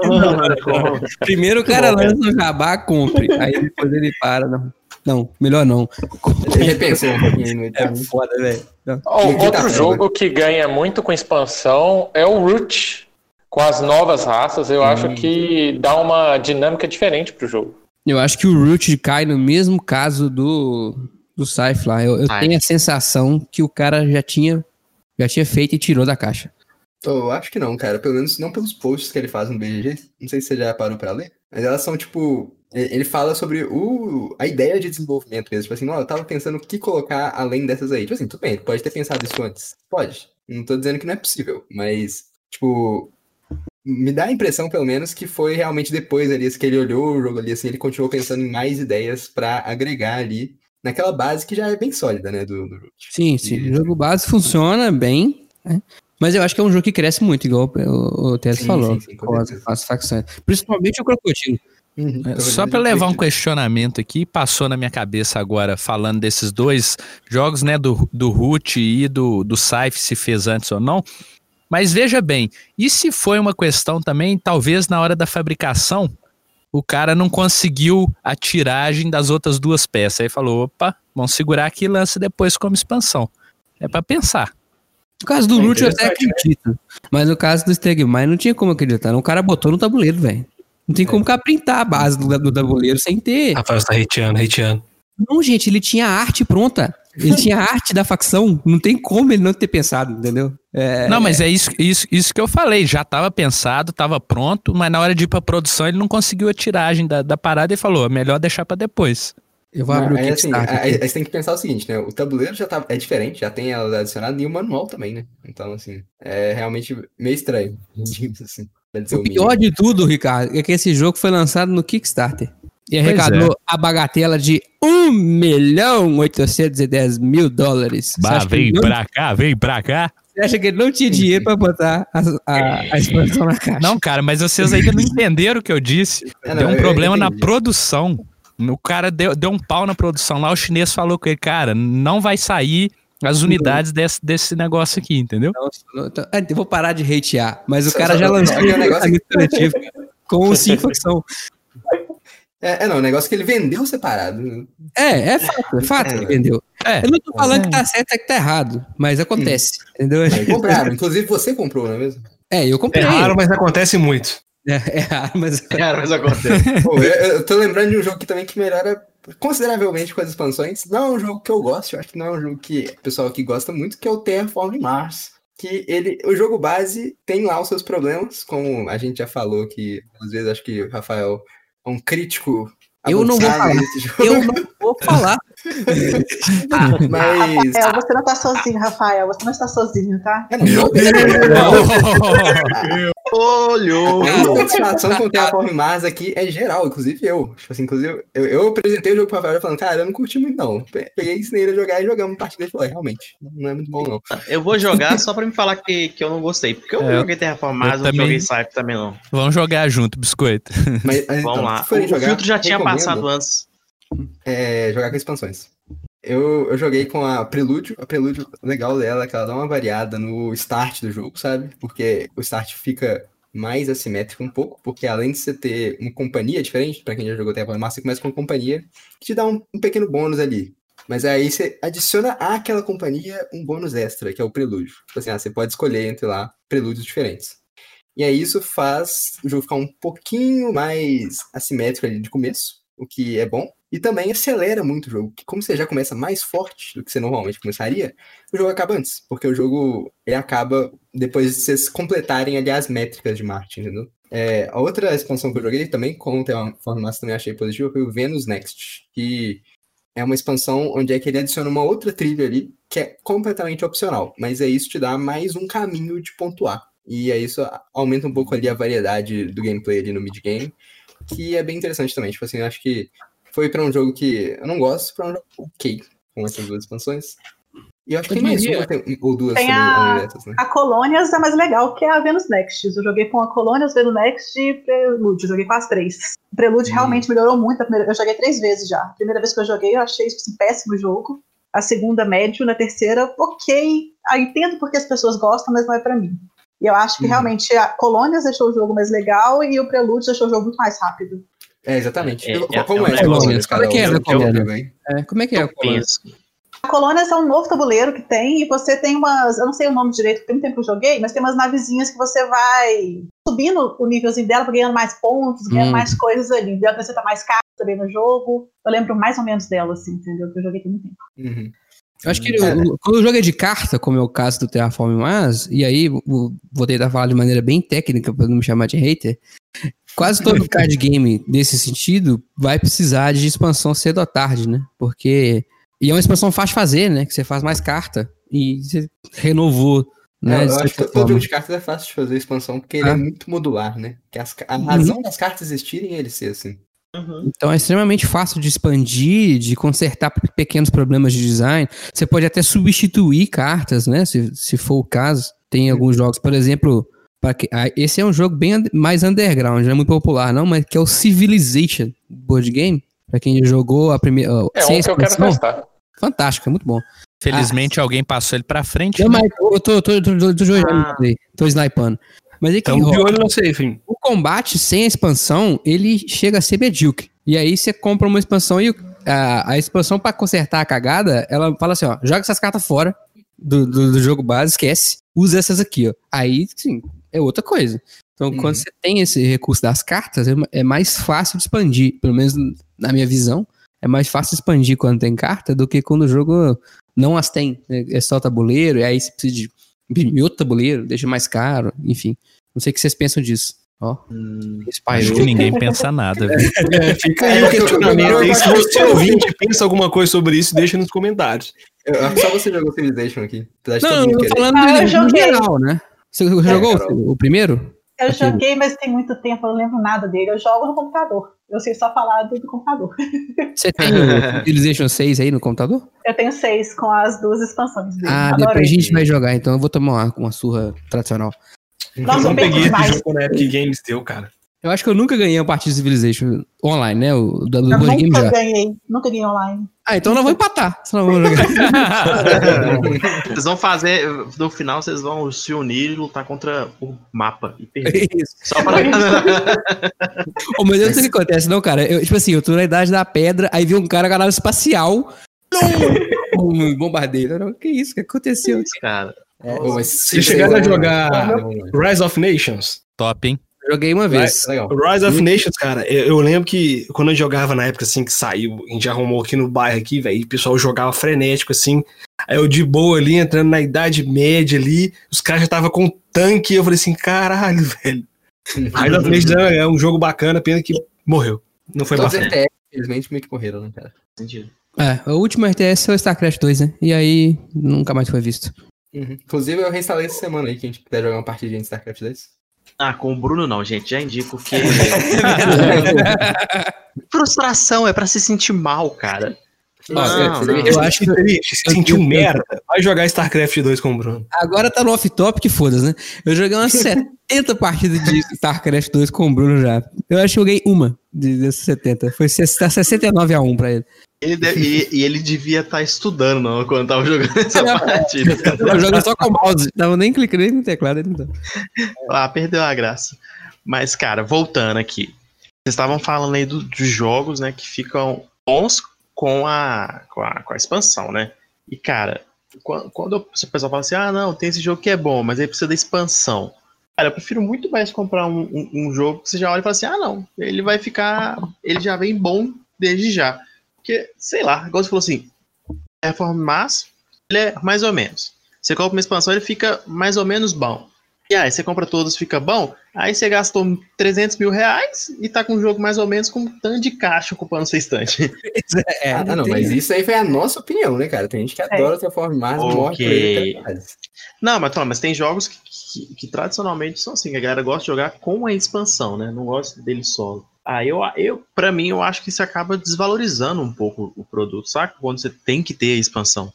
Primeiro o cara lança o jabá, compre. Aí depois ele para. Não, não melhor não. Ele repensou um pouquinho do É foda, velho. Não. Tá outro foda. jogo que ganha muito com expansão é o Root. Com as novas raças, eu acho que dá uma dinâmica diferente pro jogo. Eu acho que o Root cai no mesmo caso do, do Scythe lá. Eu, eu tenho a sensação que o cara já tinha, já tinha feito e tirou da caixa. Eu acho que não, cara. Pelo menos não pelos posts que ele faz no BGG. Não sei se você já parou pra ler. Mas elas são, tipo, Ele fala sobre o, a ideia de desenvolvimento mesmo. Tipo assim, não, eu tava pensando o que colocar além dessas aí. Tipo assim, tudo bem, ele pode ter pensado isso antes. Pode. Não tô dizendo que não é possível, mas, tipo, me dá a impressão, pelo menos, que foi realmente depois ali, assim, que ele olhou o jogo ali, assim, ele continuou pensando em mais ideias pra agregar ali naquela base que já é bem sólida, né, do, do Root. Sim, sim. E- O jogo base funciona bem, né? Mas eu acho que é um jogo que cresce muito, igual o, o Tess falou, sim, sim, com as, as facções. Principalmente o Crocodilo. Uhum, É, Só olhando para levar um questionamento aqui, passou na minha cabeça agora, falando desses dois jogos, né, do, do Root e do, do Scythe, se fez antes ou não. Mas veja bem, e se foi uma questão também, talvez na hora da fabricação, o cara não conseguiu a tiragem das outras duas peças. Aí falou, opa, vamos segurar aqui e lança depois como expansão. É para pensar. No caso do É Root eu até né? acredito. Mas no caso do Stegmaier não tinha como acreditar. O cara botou no tabuleiro, velho. Não tem como cá printar a base do, do tabuleiro sem ter. Rafael está hateando, hateando. Não, gente, ele tinha a arte pronta. Ele tinha a arte da facção. Não tem como ele não ter pensado, entendeu? É, Não, mas é isso, isso, isso que eu falei. Já estava pensado, estava pronto, mas na hora de ir para produção ele não conseguiu a tiragem da, da parada e falou: "É melhor deixar para depois. eu vou abrir o Aí, assim, Kickstarter. aí, aí você tem que pensar o seguinte, né? O tabuleiro já tá, é diferente, já tem ela adicionada e o manual também, né? Então, assim, é realmente meio estranho, digamos assim. O o mínimo. pior de tudo, Ricardo, é que esse jogo foi lançado no Kickstarter. E arrecadou a bagatela de 1 milhão 810 mil dólares. Que ele não, pra cá, vem pra cá. você acha que ele não tinha dinheiro pra botar a, a, a expansão na caixa? Não, cara, mas vocês ainda não entenderam o que eu disse. É, não, deu um eu- eu problema na entendi. produção. O cara deu, deu um pau na produção lá, o chinês falou com ele, cara, não vai sair as unidades desse, desse negócio aqui, entendeu? Não, então, é, eu vou parar de hatear, mas o cara já lançou o um negócio- coletivo com o Sim Facção. É, é, não, o negócio que ele vendeu separado. né? É, é fato, é fato que ele vendeu. É, Eu não tô falando que tá certo é que tá errado, mas acontece, entendeu? Aí compraram, inclusive você comprou, não é mesmo? É, eu É comprei. raro, mas acontece muito. É, é raro, mas Cara, mas acontece. Pô, eu, eu tô lembrando de um jogo aqui também que melhora consideravelmente com as expansões. Não é um jogo que eu gosto, eu acho que não é um jogo que o pessoal aqui gosta muito, que é o Terraform Mars. Que ele, o jogo base tem lá os seus problemas, como a gente já falou que às vezes acho que o Rafael é um crítico Eu não vou falar. eu não vou falar. mas Rafael, você não tá sozinho, Rafael. Você não está sozinho, tá? é, não, jogo Olhou! A insatisfação com o Terraform Mars aqui é geral, inclusive eu. Tipo assim, inclusive, eu, eu apresentei o jogo pro Rafael falando, cara, eu não curti muito, não. Pe- Peguei, ensinei ele a jogar e jogamos partida e falei, realmente, não é muito bom, não. Eu vou jogar só pra me falar que, que eu não gostei. Porque eu É, joguei Terraformars, eu eu não também. joguei Cypher também não. Vamos jogar junto, biscoito. Mas, mas Vamos então, lá. O, jogar, filtro já tinha passado antes. É, jogar com expansões. Eu, eu joguei com a Prelúdio. A Prelúdio, legal dela é que ela dá uma variada no start do jogo, sabe? Porque o start fica mais assimétrico um pouco, porque além de você ter uma companhia diferente, pra quem já jogou Terraform Mars, você começa com uma companhia que te dá um, um pequeno bônus ali. Mas aí você adiciona àquela companhia um bônus extra, que é o prelúdio. Tipo assim, ah, você pode escolher entre lá prelúdios diferentes. E aí isso faz o jogo ficar um pouquinho mais assimétrico ali de começo, o que é bom. E também acelera muito o jogo. que Como você já começa mais forte do que você normalmente começaria, o jogo acaba antes. Porque o jogo ele acaba depois de vocês completarem ali as métricas de marketing, entendeu? É, a outra expansão que eu joguei também, com o Terraform Mars também achei positivo, foi o Venus Next. Que é uma expansão onde é que ele adiciona uma outra trilha ali, que é completamente opcional. Mas aí isso te dá mais um caminho de pontuar. E aí isso aumenta um pouco ali a variedade do gameplay ali no mid-game, que é bem interessante também. Tipo assim, eu acho que foi pra um jogo que eu não gosto, pra um jogo ok, com essas duas expansões. E eu acho que Eu tem mais uma ou duas Tem também a- dessas, né? A Colônias é mais legal que a Venus Next. Eu joguei com a Colônias, Venus Next e Prelude. Eu joguei com as três. O Prelude Hum. realmente melhorou muito. primeira- Eu joguei três vezes já. A primeira vez que eu joguei, eu achei tipo, assim, péssimo o jogo. A segunda, médio. Na terceira, ok. Ah, entendo porque as pessoas gostam, mas não é pra mim. E eu acho que Uhum. realmente a Colônias deixou o jogo mais legal e o Prelude deixou o jogo muito mais rápido. É, exatamente. É, é- Como é um é, a Colônias, Como é que é cada um? essa Colônia? É, como é que é? a Colônia? Penso. A Colônias é um novo tabuleiro que tem, e você tem umas. Eu não sei o nome direito, porque tem muito tempo que eu joguei, mas tem umas navezinhas que você vai subindo o nívelzinho dela, ganhando mais pontos, ganhando Hum. mais coisas ali. Ela acrescenta mais cartas também no jogo. Eu lembro mais ou menos dela, assim, entendeu? Que eu joguei tem muito tempo. Uhum. Eu acho que o- o- quando o jogo é de carta, como é o caso do Terraform Mars, e aí vou, vou tentar falar de maneira bem técnica para não me chamar de hater, quase todo card game desse sentido vai precisar de expansão cedo ou tarde, né? Porque. E é uma expansão fácil de fazer, né? Que você faz mais carta. E você renovou. Né, Não, de eu acho que todo forma. jogo de cartas é fácil de fazer expansão, porque ele Ah. é muito modular, né? Que as a Uhum. razão das cartas existirem é ele ser assim. Então é extremamente fácil de expandir, de consertar pe- pequenos problemas de design. Você pode até substituir cartas, né? Se, se for o caso. Tem alguns jogos, por exemplo, que- ah, esse é um jogo bem mais underground, não é muito popular, não, mas que é o Civilization board game. Pra quem jogou a primeira. É um que eu quero testar. Fantástico, é muito bom. Felizmente alguém passou ele pra frente. Não, né? mas eu tô, tô, tô, tô, tô jogando Ah. aí, tô snipando. Mas é que Então, de olho no safe, o combate sem a expansão, ele chega a ser medíocre. E aí você compra uma expansão e a, a expansão pra consertar a cagada, ela fala assim, ó, joga essas cartas fora do, do, do jogo base, esquece, usa essas aqui, ó. Aí, sim, é outra coisa. Então, Uhum. quando você tem esse recurso das cartas, é, é mais fácil de expandir, pelo menos na minha visão, é mais fácil expandir quando tem carta do que quando o jogo não as tem. né? É só tabuleiro, e aí você precisa de outro tabuleiro, deixa mais caro, enfim. Não sei o que vocês pensam disso. Ó, Acho espalhou. que ninguém pensa nada, viu? É, fica aí É, o questionamento. Se você ouvinte pensa alguma coisa sobre isso, deixa nos comentários. Eu só você jogou Civilization aqui. Não, eu tô falando Ah, do, eu no joguei. geral, né? Você É, jogou o, o primeiro? Eu Aquele. joguei, mas tem muito tempo, eu não lembro nada dele. Eu jogo no computador. Eu sei só falar do, do computador. Você tem o Civilization 6 aí no computador? Eu tenho seis com as duas expansões dele. Ah, Adorei. depois a gente vai jogar, então eu vou tomar uma, uma surra tradicional. Nossa, eu não peguei esse jogo na Epic Games teu, cara. Eu acho que eu nunca ganhei uma partida de Civilization online, né? O da do Eu Board Game nunca já. ganhei. Nunca ganhei online. Ah, então nós vamos empatar. Senão eu vou jogar. Vocês vão fazer, no final, vocês vão se unir e lutar contra o mapa e perder. Isso. Só pra. Ô, mas eu não sei o que acontece, não, cara. Eu, tipo assim, eu tô na idade da pedra, aí vi um cara com a nave espacial. Não! Um bombardeio. Eu, não, que isso? O que aconteceu? cara. Pô, mas Vocês chegaram a jogar Não, não. Rise of Nations? Top, hein? Joguei uma vez. Legal. O Rise of Nations, cara, eu, eu lembro que quando eu jogava na época assim que saiu, a gente arrumou aqui no bairro aqui, velho, o pessoal jogava frenético assim. Aí eu de boa ali, entrando na idade média ali, os caras já tava com tanque, e eu falei assim, caralho, velho. Rise of Nations é é um jogo bacana, pena que morreu. Não foi Todos frente. RTS, infelizmente, meio que morreram, né, cara? Sentido. É, o último RTS foi o StarCraft 2, né? E aí nunca mais foi visto. Uhum. Inclusive, eu reinstalei essa semana aí, quem quiser jogar uma partidinha de StarCraft 2. Ah, com o Bruno não, gente. Já indico que. Frustração é pra se sentir mal, cara. Não, não. Eu acho que Triste, se sentiu um merda. Vai jogar StarCraft 2 com o Bruno. Agora tá no off-top, foda-se, né? Eu joguei umas 70 partidas de StarCraft 2 com o Bruno já. Eu acho que joguei uma de- dessas 70. Foi 69 a 1 pra ele. Ele deve- e, e ele devia estar estudando não, quando tava jogando essa Não. partida. Eu jogo só com o mouse. Tava nem clicando nem no teclado. Ele não tá. Ah, perdeu a graça. Mas, cara, voltando aqui. Vocês estavam falando aí do- dos jogos, né, que ficam bons com a, com a, com a expansão, né? E, cara, quando, quando o pessoal fala assim, ah, não, tem esse jogo que é bom, mas ele precisa da expansão. Cara, eu prefiro muito mais comprar um, um, um jogo que você já olha e fala assim, ah, não, ele vai ficar, ele já vem bom desde já. Porque, sei lá, igual você falou assim, performance mas ele é mais ou menos. Você compra uma expansão, ele fica mais ou menos bom. E aí, você compra todos, fica bom. Aí você gastou 300 mil reais e tá com um jogo mais ou menos com um tanto de caixa ocupando sua estante. É, ah, não, mas isso aí foi a nossa opinião, né, cara? Tem gente que adora Transform Mars, morre por ele. Não, mas, mas tem jogos que, que- que tradicionalmente são assim, que a galera gosta de jogar com a expansão, né? Não gosta dele solo. Ah, eu, eu, pra mim, eu acho que isso acaba desvalorizando um pouco o produto, saca? Quando você tem que ter a expansão.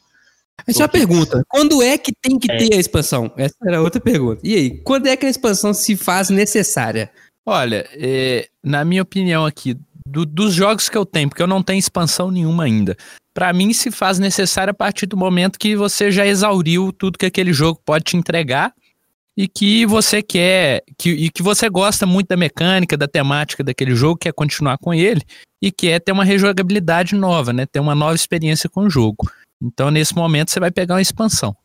Essa é uma pergunta. Quando é que tem que É. ter a expansão? Essa era outra pergunta. E aí, quando é que a expansão se faz necessária? Olha, é, na minha opinião aqui, do- dos jogos que eu tenho, porque eu não tenho expansão nenhuma ainda, pra mim se faz necessário a partir do momento que você já exauriu tudo que aquele jogo pode te entregar e que você quer, que, e que você gosta muito da mecânica, da temática daquele jogo, quer continuar com ele e quer ter uma rejogabilidade nova, né? Ter uma nova experiência com o jogo. Então, nesse momento, você vai pegar uma expansão.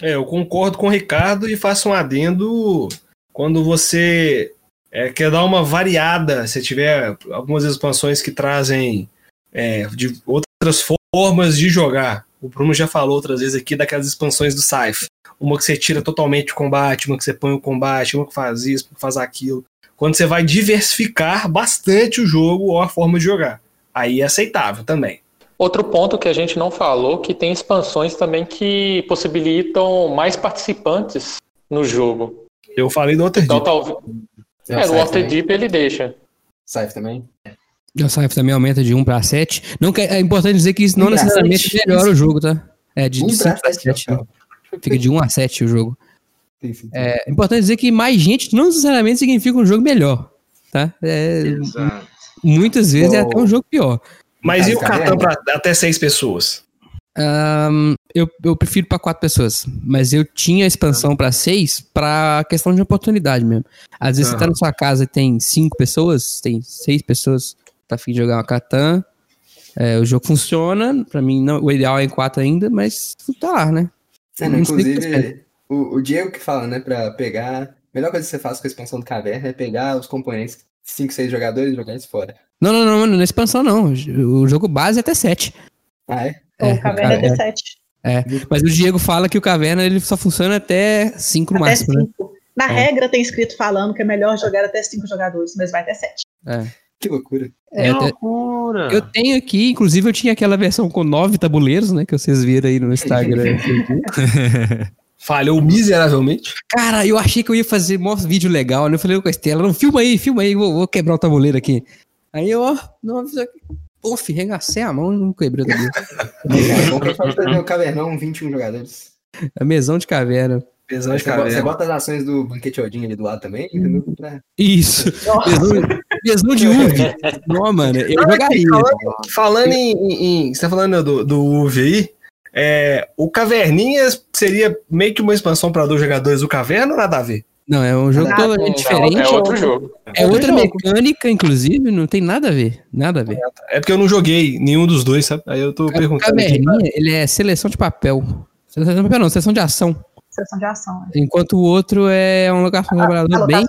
É, eu concordo com o Ricardo e faço um adendo quando você é, quer dar uma variada, se tiver algumas expansões que trazem é, de outras formas de jogar. O Bruno já falou outras vezes aqui daquelas expansões do Scythe. Uma que você tira totalmente o combate, uma que você põe o combate, uma que faz isso, uma que faz aquilo. Quando você vai diversificar bastante o jogo ou a forma de jogar. Aí é aceitável também. Outro ponto que a gente não falou, que tem expansões também que possibilitam mais participantes no jogo. Eu falei do Waterdeep. Então, talvez... É, no Waterdeep ele deixa. Scythe também? O Scythe também aumenta de 1 pra 7. Não, quer- é importante dizer que isso não necessariamente melhora o jogo, tá? É de 5 pra pra sete, 7. né? Fica de 1 a 7 o jogo. Sim, sim. É importante dizer que mais gente não necessariamente significa um jogo melhor, tá? É, Exato. muitas vezes é até um jogo pior. Mas e o? Catan para até seis pessoas? Ahn, eu, eu prefiro pra quatro pessoas, mas eu tinha a expansão pra seis pra questão de oportunidade mesmo. Às vezes você tá na sua casa e tem cinco pessoas, tem seis pessoas, tá afim de jogar uma Catan. É, o jogo funciona, pra mim não, o ideal é em quatro ainda, mas tá lá, né? É, né, Não você inclusive, o, o Diego que fala, né, pra pegar. A melhor coisa que você faz com a expansão do caverna é pegar os componentes 5, 6 jogadores e jogar eles fora. Não, não, não, não, não é expansão não. O jogo base é até sete. Ah, é? É, o Caverna é cara, D7. Mas o Diego fala que o Caverna ele só funciona até cinco no Até máximo, né? 5. Na É. regra tem escrito falando que é melhor jogar até 5 jogadores, mas vai até 7. Que loucura. É, até- loucura. Eu tenho aqui, inclusive eu tinha aquela versão com nove tabuleiros, né? Que vocês viram aí no Instagram. Falhou miseravelmente. Cara, eu achei que eu ia fazer um vídeo legal, né? Eu falei com a Estela, não, filma aí, filma aí, vou, vou quebrar o tabuleiro aqui. Aí eu, ó, não. Puf, regacei a mão e não quebrei o tabuleiro. É que fazer o cavernão 21 jogadores. A mesão de caverna. Pesão de Você, bota, você caverna. bota as ações do Banquete Odin ali do lado também, entendeu? Pra- Isso. Mesão de UV. Não, mano, eu Não, jogaria. Falando, falando em, em- em- Você tá falando do, do UV aí? É, o Caverninha seria meio que uma expansão para dois jogadores do Caverna ou nada a ver? Não, é um jogo Nada, totalmente diferente. É outro jogo. É outra jogo. mecânica, inclusive, não tem nada a ver. Nada a ver. É porque eu não joguei nenhum dos dois, sabe? Aí eu tô O perguntando aqui. Caverninha, ele é seleção de papel. Seleção de papel não, seleção de ação. De ação. né? Enquanto o outro é um lugar trabalhador bem,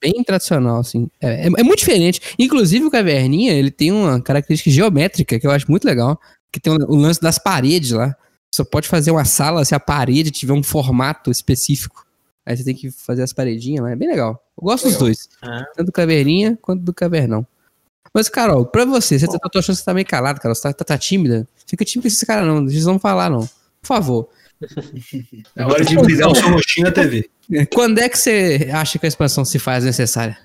bem tradicional, assim. É, é- é muito diferente. Inclusive, o Caverninha, ele tem uma característica geométrica que eu acho muito legal. Que tem o, o lance das paredes lá. Você pode fazer uma sala se a parede tiver um formato específico. Aí você tem que fazer as paredinhas lá. É bem legal. Eu gosto dos dois. É. Tanto do Caverninha quanto do Cavernão. Mas, Carol, pra você, você tá, eu tô achando que você tá meio calado, Carol. Você tá, tá- tá tímida. Fica tímida com esses caras, não. Eles não vão falar, não. Por favor. É hora de brilhar o seu rostinho na TV. Quando é que você acha que a expansão se faz necessária?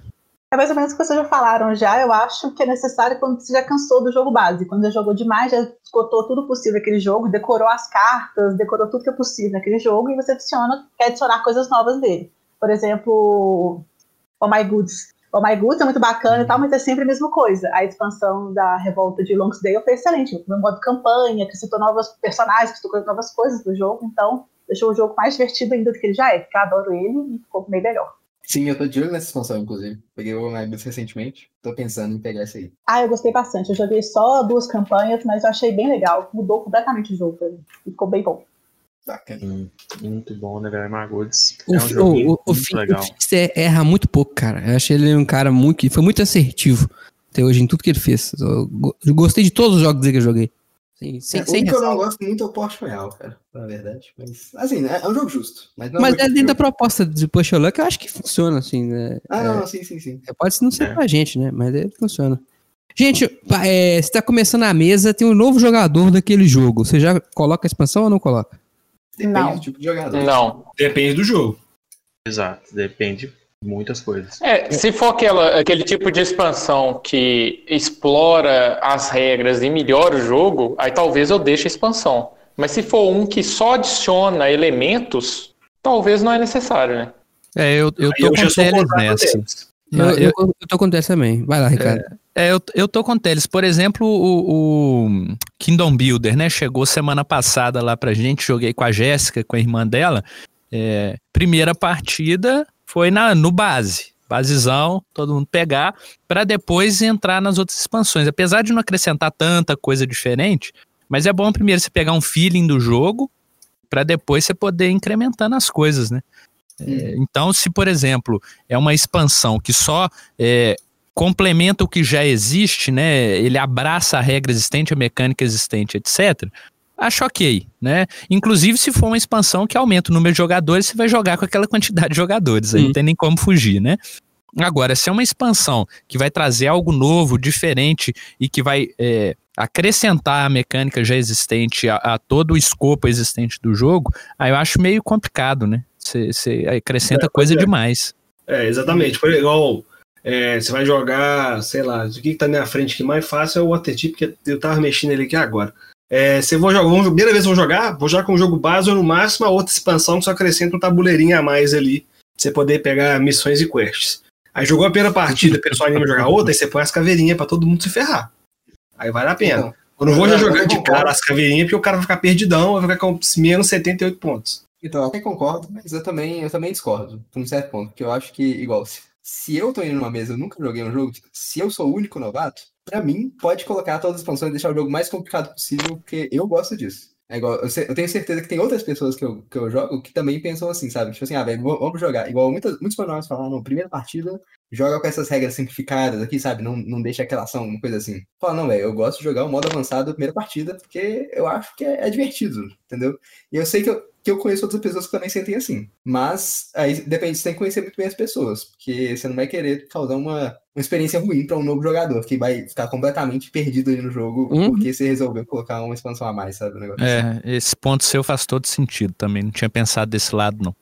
É mais ou menos o que vocês já falaram já. Eu acho que é necessário quando você já cansou do jogo base. Quando já jogou demais, já esgotou tudo possível naquele jogo, decorou as cartas, decorou tudo que é possível naquele jogo e você adiciona, quer adicionar coisas novas dele. Por exemplo, Oh My Goods. Oh My Goods é muito bacana e tal, mas é sempre a mesma coisa. A expansão da Revolta de Longsdale foi excelente. O modo campanha, acrescentou novos personagens, acrescentou novas coisas do jogo, então deixou o jogo mais divertido ainda do que ele já é, porque eu adoro ele e ficou meio melhor. Sim, eu tô de olho nessa expansão, inclusive. Peguei o My Boots recentemente. Tô pensando em pegar essa aí. Ah, eu gostei bastante. Eu joguei só duas campanhas, mas eu achei bem legal. Mudou completamente o jogo pra mim. E ficou bem bom. Bacana. Hum, Muito bom, né, velho? Margodes. O, É um joguinho o, o, o, muito legal. o Fix é- erra muito pouco, cara. Eu achei ele um cara muito. Foi muito assertivo até hoje em tudo que ele fez. Eu, go- eu gostei de todos os jogos que eu joguei. Sim, sem, É, o sem único que eu não gosto muito é o Porsche Royal, cara. Na verdade. Mas, assim, né, é um jogo justo. Mas, não Mas é é muito dentro da jogo. proposta de Push Your Luck, eu acho que funciona, assim, né? Ah, não, não, sim, sim, sim. É, Pode não ser É. pra gente, né? Mas ele funciona. Gente, é, você tá começando a mesa, tem um novo jogador daquele jogo. Você já coloca a expansão ou não coloca? Depende Não. do tipo de jogador. Não. Depende do jogo. Exato, depende de muitas coisas. É, se for aquela, aquele tipo de expansão que explora as regras e melhora o jogo, aí talvez eu deixe a expansão. Mas se for um que só adiciona elementos, talvez não é necessário, né? É, eu, eu Aí tô eu com Teles contra nessa. deles. Eu, eu, eu tô com o Tess também. Vai lá, Ricardo. É, eu, eu tô com Teles. Por exemplo, o, o Kingdom Builder, né? Chegou semana passada lá pra gente, joguei com a Jéssica, com a irmã dela. É, primeira partida foi na, no base. Basezão, todo mundo pegar, pra depois entrar nas outras expansões. Apesar de não acrescentar tanta coisa diferente, mas é bom primeiro você pegar um feeling do jogo, pra depois você poder incrementando as coisas, né? É, então, se, por exemplo, é uma expansão que só é, complementa o que já existe, né? Ele abraça a regra existente, a mecânica existente, etc. acho ok, né? Inclusive, se for uma expansão que aumenta o número de jogadores, você vai jogar com aquela quantidade de jogadores, aí Hum. não tem nem como fugir, né? Agora, se é uma expansão que vai trazer algo novo, diferente e que vai é, acrescentar a mecânica já existente a, a todo o escopo existente do jogo, aí eu acho meio complicado, né? Você acrescenta É, coisa é. demais. É, exatamente. Por igual, é, você vai jogar, sei lá, o que, que tá na minha frente que mais fácil é o Watertip, porque eu tava mexendo ele aqui agora. É, se eu vou jogar, vamos- primeira vez que eu vou jogar, vou jogar com o jogo base ou no máximo a outra expansão que só acrescenta um tabuleirinho a mais ali, pra você poder pegar missões e quests. Aí jogou a primeira partida, o pessoal anima jogar outra, aí você põe as caveirinhas pra todo mundo se ferrar. Aí vale a pena. Então, Eu não vou já eu jogar de concordo. cara as caveirinhas, porque o cara vai ficar perdidão, vai ficar com menos 78 pontos. Então, eu até concordo, mas eu também, eu também discordo, por um certo ponto. Porque eu acho que, igual, se, se eu tô indo numa mesa, eu nunca joguei um jogo, se eu sou o único novato, pra mim, pode colocar todas as expansões e deixar o jogo mais complicado possível, porque eu gosto disso. É igual, eu, eu tenho certeza que tem outras pessoas que eu, que eu jogo que também pensam assim, sabe? Tipo assim, ah, velho, vamos jogar. Igual muitas, muitos manuais falam, não, primeira partida, joga com essas regras simplificadas aqui, sabe? Não, não deixa aquela ação, uma coisa assim. Fala, não, velho, eu gosto de jogar o modo avançado primeira partida, porque eu acho que é, é divertido, entendeu? E eu sei que eu, que eu conheço outras pessoas que também sentem assim. Mas aí depende, você tem que conhecer muito bem as pessoas, porque você não vai querer causar uma, uma experiência ruim para um novo jogador, que vai ficar completamente perdido ali no jogo, Uhum. porque você resolveu colocar uma expansão a mais, sabe? o negócio assim. É, esse ponto seu faz todo sentido também. Não tinha pensado desse lado, não.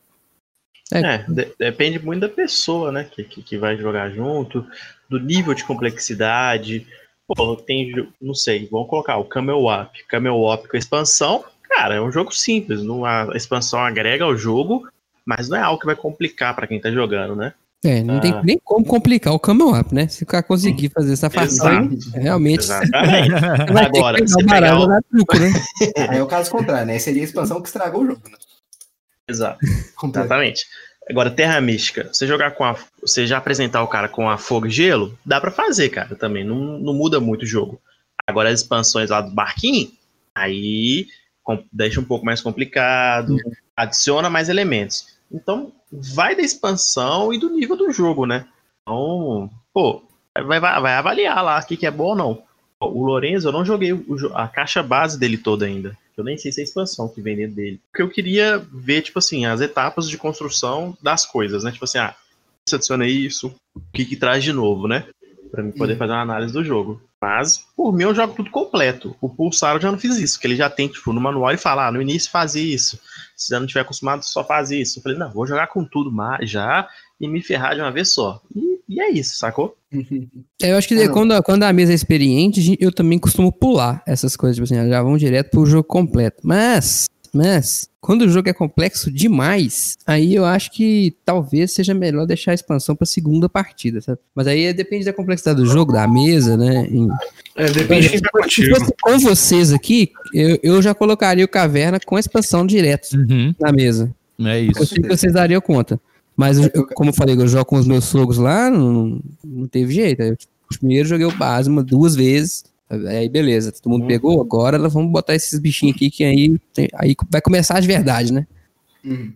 É, de- depende muito da pessoa, né? Que, que, que vai jogar junto, do nível de complexidade. Pô, tem, não sei, vamos colocar o Camel Up. Camel Up com a expansão, cara, é um jogo simples. Não, a expansão agrega ao jogo, mas não é algo que vai complicar pra quem tá jogando, né? É, não tem Ah. nem como complicar o camel up, né? Se o cara conseguir fazer essa façanha, realmente. Agora, que você pegar o pegar truco, né? Aí é o caso contrário, né? Seria a expansão que estragou o jogo, né? Exato. Exatamente. Agora, Terra Mística, você jogar com a. Você já apresentar o cara com a fogo e gelo, dá pra fazer, cara, também. Não, não muda muito o jogo. Agora, as expansões lá do barquinho, aí deixa um pouco mais complicado, adiciona mais elementos. Então, vai da expansão e do nível do jogo, né? Então, pô, vai, vai, vai avaliar lá o que, que é bom ou não. O Lorenzo, eu não joguei o a caixa base dele toda ainda. Eu nem sei se é a expansão que vem dentro dele. Porque eu queria ver, tipo assim, as etapas de construção das coisas, né? Tipo assim, ah, isso adiciona isso, o que que traz de novo, né? Pra mim poder fazer uma análise do jogo. Mas, por mim, eu jogo tudo completo. O Pulsar eu já não fiz isso, que ele já tem, tipo, no manual ele fala, ah, no início faz isso. Se já não tiver acostumado, só faz isso. Eu falei, não, vou jogar com tudo mas já e me ferrar de uma vez só. E, e é isso, sacou? É, Eu acho que Ah, quando, quando a mesa é experiente, eu também costumo pular essas coisas, tipo assim, já vão direto pro jogo completo. Mas, mas, quando o jogo é complexo demais, aí eu acho que talvez seja melhor deixar a expansão pra segunda partida, sabe? Mas aí depende da complexidade do jogo, da mesa, né? E- É, depende de quem tá fosse com vocês aqui, eu, eu já colocaria o Caverna com a expansão direto Uhum, na mesa. é Eu isso. que vocês dariam conta. Mas, eu- eu- como eu falei, eu jogo com os meus sogros lá, não, não teve jeito. Eu, primeiro joguei o base uma, duas vezes. Aí, beleza, todo mundo pegou. Agora nós vamos botar esses bichinhos aqui que aí, tem- aí vai começar de verdade, né? Uhum.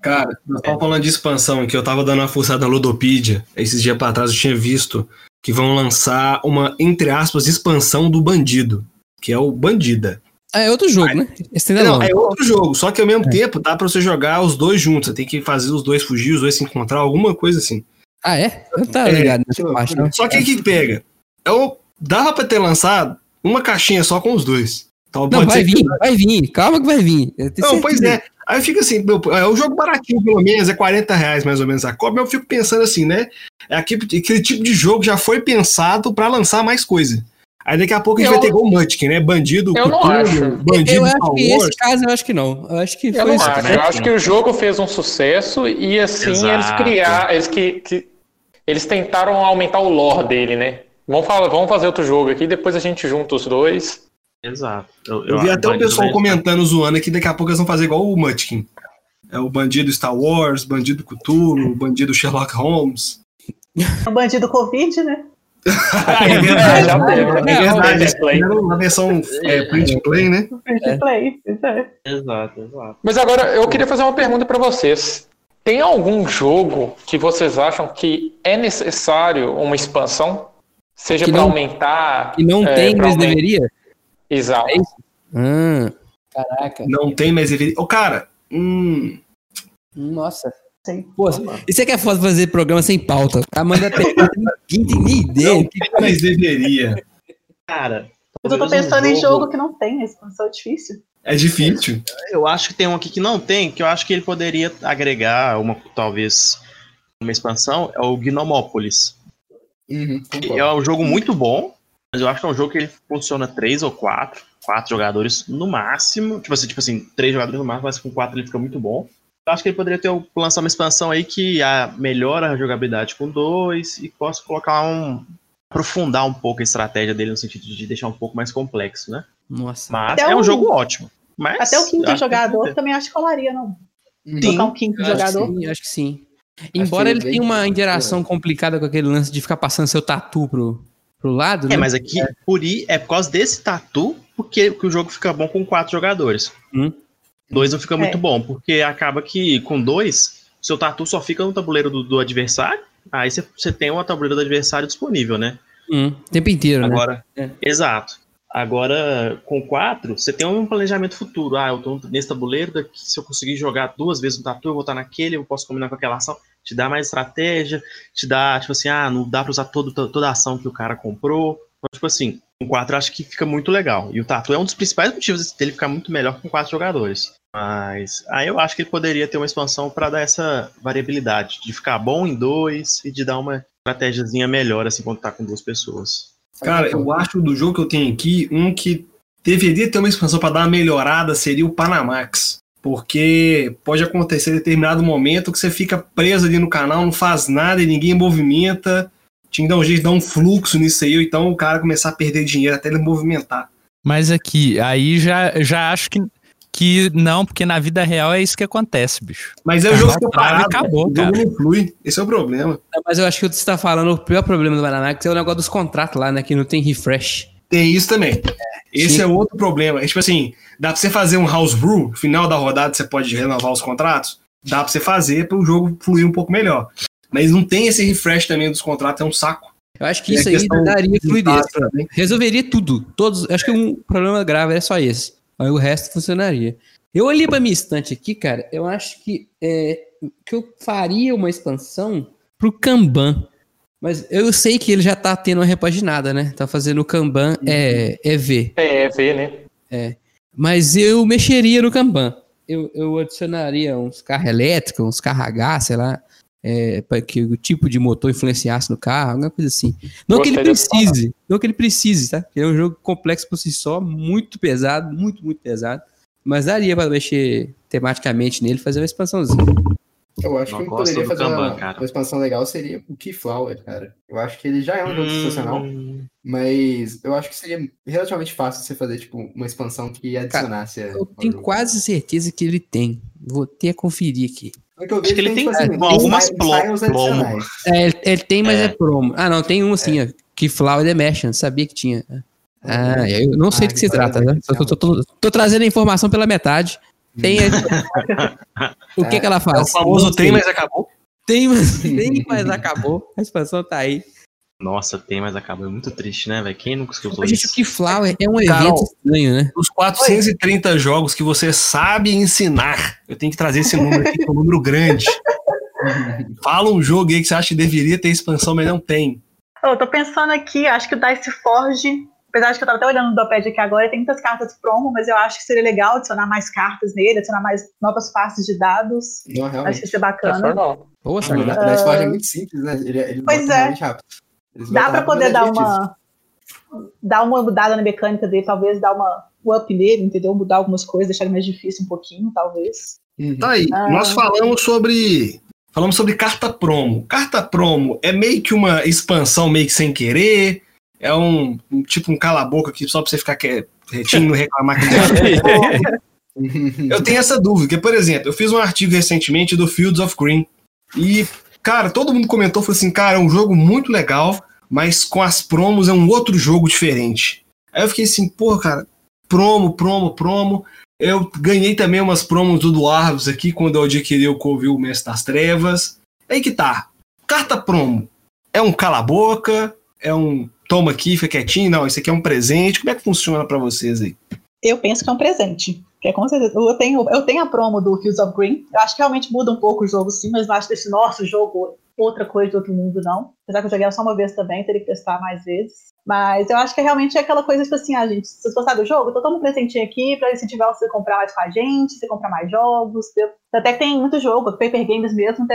Cara, nós estamos falando de expansão aqui. Eu tava dando uma forçada na Ludopedia. Esses dias pra trás eu tinha visto que vão lançar uma, entre aspas, expansão do bandido. Que é o Bandida. Ah, é outro jogo, né? Esse Não, é outro jogo, só que ao mesmo tempo dá pra você jogar os dois juntos. Você tem que fazer os dois fugir, os dois se encontrar, alguma coisa assim. Ah, é? Eu não tá É, ligado nessa que parte, loucura. não. Só que aí que pega? Eu, dava pra ter lançado uma caixinha só com os dois. Então, Não, pode vai ser que- vir, vai vir. Calma que vai vir. Não, pois certeza. é. Aí fica assim, meu, é um jogo baratinho, pelo menos, é 40 reais mais ou menos a cópia. Eu fico pensando assim, né? É aquele, aquele tipo de jogo já foi pensado pra lançar mais coisa. Aí daqui a pouco a gente Eu- vai ter o Munchkin, né? Bandido, Eu não Cthulhu, acho. bandido Eu acho que esse caso, eu acho que não. Eu acho que Eu foi acho. né? Eu acho que o jogo fez um sucesso e assim eles Exato. criaram, eles que, que- eles tentaram aumentar o lore dele, né? Vamos, falar, vamos fazer outro jogo aqui, depois a gente junta os dois. Exato. Eu, Eu vi até o pessoal comentando, zoando que daqui a pouco eles vão fazer igual o Munchkin. É o bandido Star Wars, bandido Cthulhu, bandido Sherlock Holmes. O bandido Covid, né? é verdade, já teve? É verdade, Print play. uma versão é, print and play, né? Play. Isso é. Exato, exato. Mas agora eu queria fazer uma pergunta pra vocês. Tem algum jogo que vocês acham que é necessário uma expansão? Seja Que pra não- aumentar. E não é, tem, mas aumentar- deveria? Exato. É? Ah, caraca. Não tem mais deveria. Ô, cara, hum, Nossa. Sim. Pô, isso é que é foda fazer programa sem pauta. A Amanda tem nem ideia. não tem mais deveria. Cara, Mas eu tô um pensando em jogo que não tem expansão é difícil. É difícil. Eu acho que tem um aqui que não tem, que eu acho que ele poderia agregar uma, talvez, uma expansão, é o Gnomopolis. Uhum. É um jogo muito bom, mas eu acho que é um jogo que ele funciona três ou quatro, quatro jogadores no máximo. Tipo assim, tipo assim, três jogadores no máximo, mas com quatro ele fica muito bom. Eu acho que ele poderia ter lançar uma expansão aí que a, melhora a jogabilidade com dois e possa colocar um. aprofundar um pouco a estratégia dele no sentido de deixar um pouco mais complexo, né? Nossa. Mas Até é um o- jogo ótimo. Mas Até o quinto jogador também acho que colaria, não. Sim. Colocar um quinto jogador. sim, acho que sim. Embora ele tenha uma interação complicada com aquele lance de ficar passando seu tatu pro, pro lado, É, né? mas aqui, por ir, é por causa desse tatu porque que o jogo fica bom com quatro jogadores. Hum. Dois não fica muito É. bom, porque acaba que com dois, seu tatu só fica no tabuleiro do, do adversário, aí você, você tem uma tabuleiro do adversário disponível, né? Hum, o tempo inteiro, né? Agora, É. exato. Agora, com quatro, você tem um planejamento futuro. Ah, eu tô nesse tabuleiro, daqui, se eu conseguir jogar duas vezes no tatu, eu vou estar naquele, eu posso combinar com aquela ação. Te dá mais estratégia, te dá, tipo assim, ah, não dá pra usar todo, toda a ação que o cara comprou. Então, tipo assim, com quatro acho que fica muito legal. E o tatu é um dos principais motivos dele ficar muito melhor com quatro jogadores. Mas aí eu acho que ele poderia ter uma expansão pra dar essa variabilidade, de ficar bom em dois e de dar uma estratégiazinha melhor, assim, quando tá com duas pessoas. Cara, eu acho do jogo que eu tenho aqui, um que deveria ter uma expansão para dar uma melhorada seria o Panamax. Porque pode acontecer em determinado momento que você fica preso ali no canal, não faz nada e ninguém movimenta. Tinha que dar um jeito de dar um fluxo nisso aí, ou então o cara começar a perder dinheiro até ele movimentar. Mas aqui, aí já, já acho que, que não, porque na vida real é isso que acontece, bicho. Mas aí o jogo Acabou, fica parado. acabou, o jogo não flui. Esse é o problema. Mas eu acho que o que você tá falando, o pior problema do Bananax é o negócio dos contratos lá, né? Que não tem refresh. Tem isso também. Esse Sim. é outro problema. É, tipo assim, dá pra você fazer um house brew, final da rodada você pode renovar os contratos? Dá pra você fazer para o jogo fluir um pouco melhor. Mas não tem esse refresh também dos contratos, é um saco. Eu acho que É isso aí daria de fluidez. também. Resolveria tudo. Todos. Acho que um problema grave é só esse. Aí o resto funcionaria. Eu olhei pra minha estante aqui, cara. Eu acho que, é, que eu faria uma expansão pro Kanban. Mas eu sei que ele já tá tendo uma repaginada, né? Tá fazendo o Kanban é, EV. É, ver, né? Mas eu mexeria no Kanban. Eu, eu adicionaria uns carros elétricos, uns carros gás, sei lá. É, para que o tipo de motor influenciasse no carro, alguma coisa assim. Não que ele precise, não que ele precise, tá? Porque é um jogo complexo por si só, muito pesado, muito, muito pesado. Mas daria para mexer tematicamente nele, fazer uma expansãozinha. Eu acho Não que poderia fazer Kanban, uma, cara. uma expansão legal seria o Keyflower, cara. Eu acho que ele já é um jogo Hum, sensacional, mas eu acho que seria relativamente fácil você fazer, tipo, uma expansão que adicionasse. Eu ao tenho jogo. quase certeza que ele tem. Vou ter a conferir aqui. É que eu Acho que ele tem, tipo assim, com algumas adicionais. É, ele, ele tem, mas é, É. promo. Ah, não, tem um assim, ó. Que Flower Dimension, sabia que tinha. Ah, eu não sei Ah, do que se que trata, né? Tô, tô- tô- tô trazendo a informação pela metade. Tem. o que, que ela É o faz? famoso tem, mas acabou. Tem, mas, tem, mas acabou. A expansão tá aí. Nossa, tem, mas acaba. É muito triste, né, velho? Quem nunca escutou Mas, gente, o isso? que Flower é um Carol. evento estranho, né? Os 430 jogos que você sabe ensinar. Eu tenho que trazer esse número aqui, que é um número grande. Fala um jogo aí que você acha que deveria ter expansão, mas não tem. Eu tô pensando aqui, acho que o Dice Forge, apesar de que eu tava até olhando no Dopad aqui agora, tem muitas cartas promo, mas eu acho que seria legal adicionar mais cartas nele, adicionar mais novas faces de dados. Não, Acho que realmente. ia ser É bacana. formal. Poxa, O agora. Dice Forge é muito simples, né? Ele, ele Pois é. rápido. Eles Dá rápido, poder é dar uma dar uma mudada na mecânica dele, talvez dar uma um up nele, entendeu? Mudar algumas coisas, deixar ele mais difícil um pouquinho, talvez. Uhum. Tá aí, Ah. nós falamos sobre. Falamos sobre carta promo. Carta promo é meio que uma expansão meio que sem querer. É um, um tipo um cala-boca aqui só pra você ficar quietinho e reclamar que Eu tenho essa dúvida, que, por exemplo, eu fiz um artigo recentemente do Fields of Green. E, cara, todo mundo comentou, falou assim, cara, é um jogo muito legal, mas com as promos é um outro jogo diferente. Aí eu fiquei assim, pô, cara, promo, promo, promo. Eu ganhei também umas promos do Dwarves aqui quando eu adquiri o Covil Mestre das Trevas. Aí que tá. Carta promo. É um cala-boca? É um toma aqui, fica quietinho? Não, isso aqui é um presente. Como é que funciona pra vocês aí? Eu penso que é um presente. Que é com certeza. Eu tenho, eu tenho a promo do Fields of Green. Eu acho que realmente muda um pouco o jogo, sim, mas não acho que esse nosso jogo outra coisa de outro mundo, não. Apesar que eu joguei só uma vez também, teria que testar mais vezes. Mas eu acho que realmente é aquela coisa, tipo assim, ah, gente, se vocês gostaram do jogo, tô dando um presentinho aqui pra incentivar você a comprar mais com a gente, você comprar mais jogos. Até que tem muito jogo, Paper Games mesmo,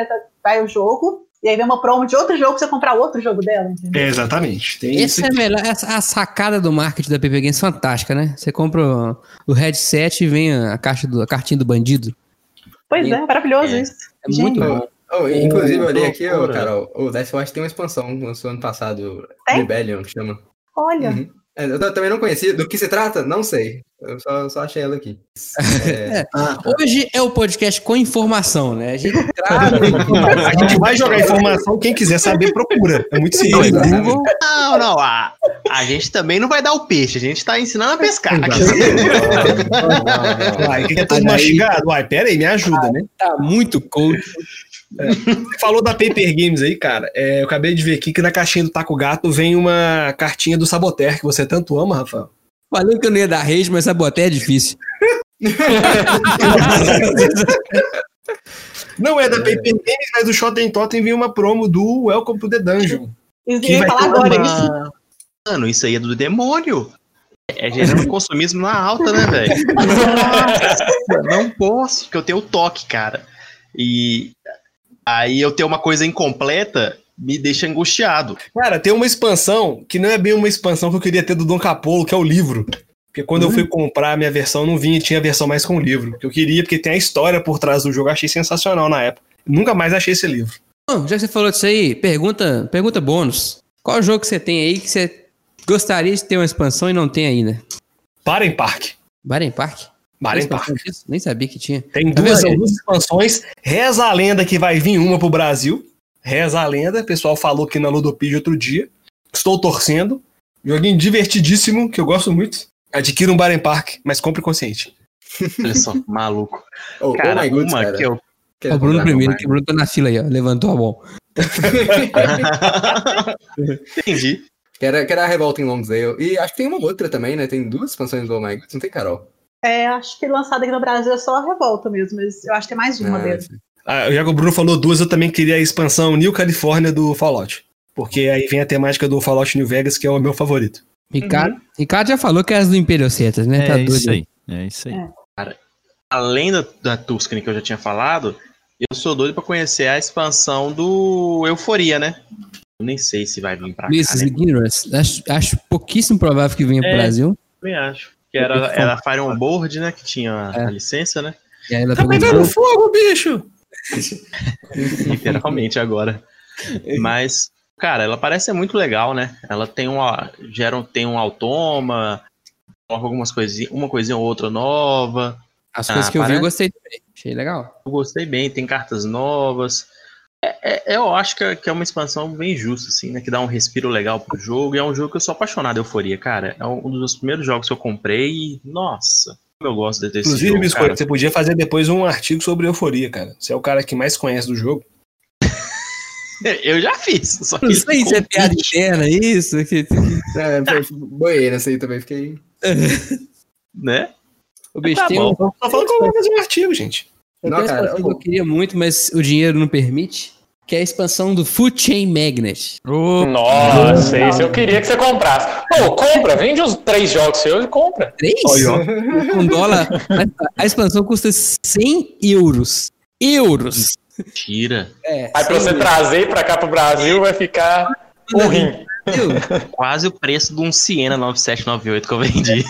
vai o jogo, e aí vem uma promo de outro jogo pra você comprar outro jogo dela, entendeu? É, exatamente. Tem isso Esse é aqui. melhor, essa- a sacada do marketing da PP Games é fantástica, né? Você compra o- headset e vem a, caixa do, a cartinha do bandido. Pois é, maravilhoso É. isso. É muito bom. Oh, inclusive, eu olhei aqui, loucura. Carol, o Death Watch tem uma expansão, lançou ano passado, Tem? Rebellion, que chama. Olha, Uhum. É, eu também não conhecia. Do que se trata? Não sei. Eu só, só achei ela aqui. É, Hoje é o podcast com informação, né? A gente traz A gente vai jogar informação, quem quiser saber, procura. É muito simples. exatamente. Não, não, a, a gente também não vai dar o peixe, a gente tá ensinando a pescar. Uai, que é todo mastigado? Uai, pera aí, me ajuda, né? tá muito coach. Você falou da Paper Games aí, cara. É, eu acabei de ver aqui que na caixinha do Taco Gato vem uma cartinha do Saboteur, que você tanto ama, Rafael. Falei que eu não ia dar rage, mas essa boté é difícil. Não é da Paper Games, mas do Shotten Totem vinha uma promo do Welcome to the Dungeon. eu Que ia vai falar agora uma- isso. Mano, isso aí é do demônio. É gerando consumismo na alta, né, velho? Não posso, porque eu tenho toque, cara. E aí eu ter uma coisa incompleta me deixa angustiado. Cara, tem uma expansão que não é bem uma expansão que eu queria ter do Dom Capolo, que é o livro. Porque quando eu fui comprar a minha versão, não vinha, tinha a versão mais com o livro. Que eu queria, porque tem a história por trás do jogo, achei sensacional na época. Nunca mais achei esse livro. Bom, já que você falou disso aí, pergunta, pergunta bônus. Qual jogo que você tem aí que você gostaria de ter uma expansão e não tem ainda? Parem Park. Parem Tem Park. Expansão disso? Nem sabia que tinha. Tem Tá duas, duas expansões. Reza a lenda que vai vir uma pro Brasil. Reza a lenda. O pessoal falou aqui na Ludopedia outro dia. Estou torcendo. Joguinho divertidíssimo, que eu gosto muito. Adquira um Baren Park, mas compre consciente. Olha só, maluco. Oh, oh Cara, my goodness, uma cara. que eu. O Bruno primeiro, que o Bruno tá na fila aí, ó. Levantou a mão. Entendi. Que era, que era a Revolta em Longdale. E acho que tem uma outra também, né? Tem duas expansões do Oh My. Não tem, Carol? É, acho que lançado aqui no Brasil é só a revolta mesmo, mas eu acho que tem mais uma Ah, dele. Ah, já que o Bruno falou duas, eu também queria a expansão New California do Fallout. Porque aí vem a temática do Fallout New Vegas, que é o meu favorito. Ricardo, Ricardo já falou que é as do Imperial Cetas, né? tá É doido. isso aí. É isso aí. Além da, da Tuscany que eu já tinha falado, eu sou doido pra conhecer a expansão do Euforia, né? Eu nem sei se vai vir pra cá, né? Ignorance. Acho, acho pouquíssimo provável que venha pro É. Brasil. Também acho. Que era, era a Fire On Board, né? Que tinha É. a licença, né? E aí ela Tá pegando fogo, bicho! Literalmente agora. Mas, cara, ela parece ser muito legal, né? Ela tem uma. Gera, um- tem um automa, coloca algumas coisinhas, uma coisinha ou outra nova. As Ah, coisas que eu vi, eu parece- gostei também. Achei legal. Eu gostei bem, tem cartas novas. É, é- eu acho que é, que é uma expansão bem justa, assim, né? Que dá um respiro legal pro jogo. E é um jogo que eu sou apaixonado, Euforia, cara. É um dos primeiros jogos que eu comprei e, nossa, como eu gosto desse Inclusive, jogo, Biscoito, cara. você podia fazer depois um artigo sobre euforia, cara. Você é o cara que mais conhece do jogo. Eu já fiz, só que Não sei se ficou é piada interna, isso. que- É, boiei nessa aí também, fiquei. né? O bicho Tá tem bom. um. Falando que eu vou fazer um artigo, gente. Eu Não, cara, eu queria muito, mas o dinheiro não permite. Que é a expansão do Food Chain Magnet. Ô, Nossa, isso eu queria que você comprasse. Pô, compra, vende os três jogos seus e compra. Três? Um dólar. A expansão custa 100 euros. Euros. Tira. É. Aí pra 100 você trazer pra cá pro Brasil vai ficar um rim. euros. Quase o preço de um Siena 9798 que eu vendi.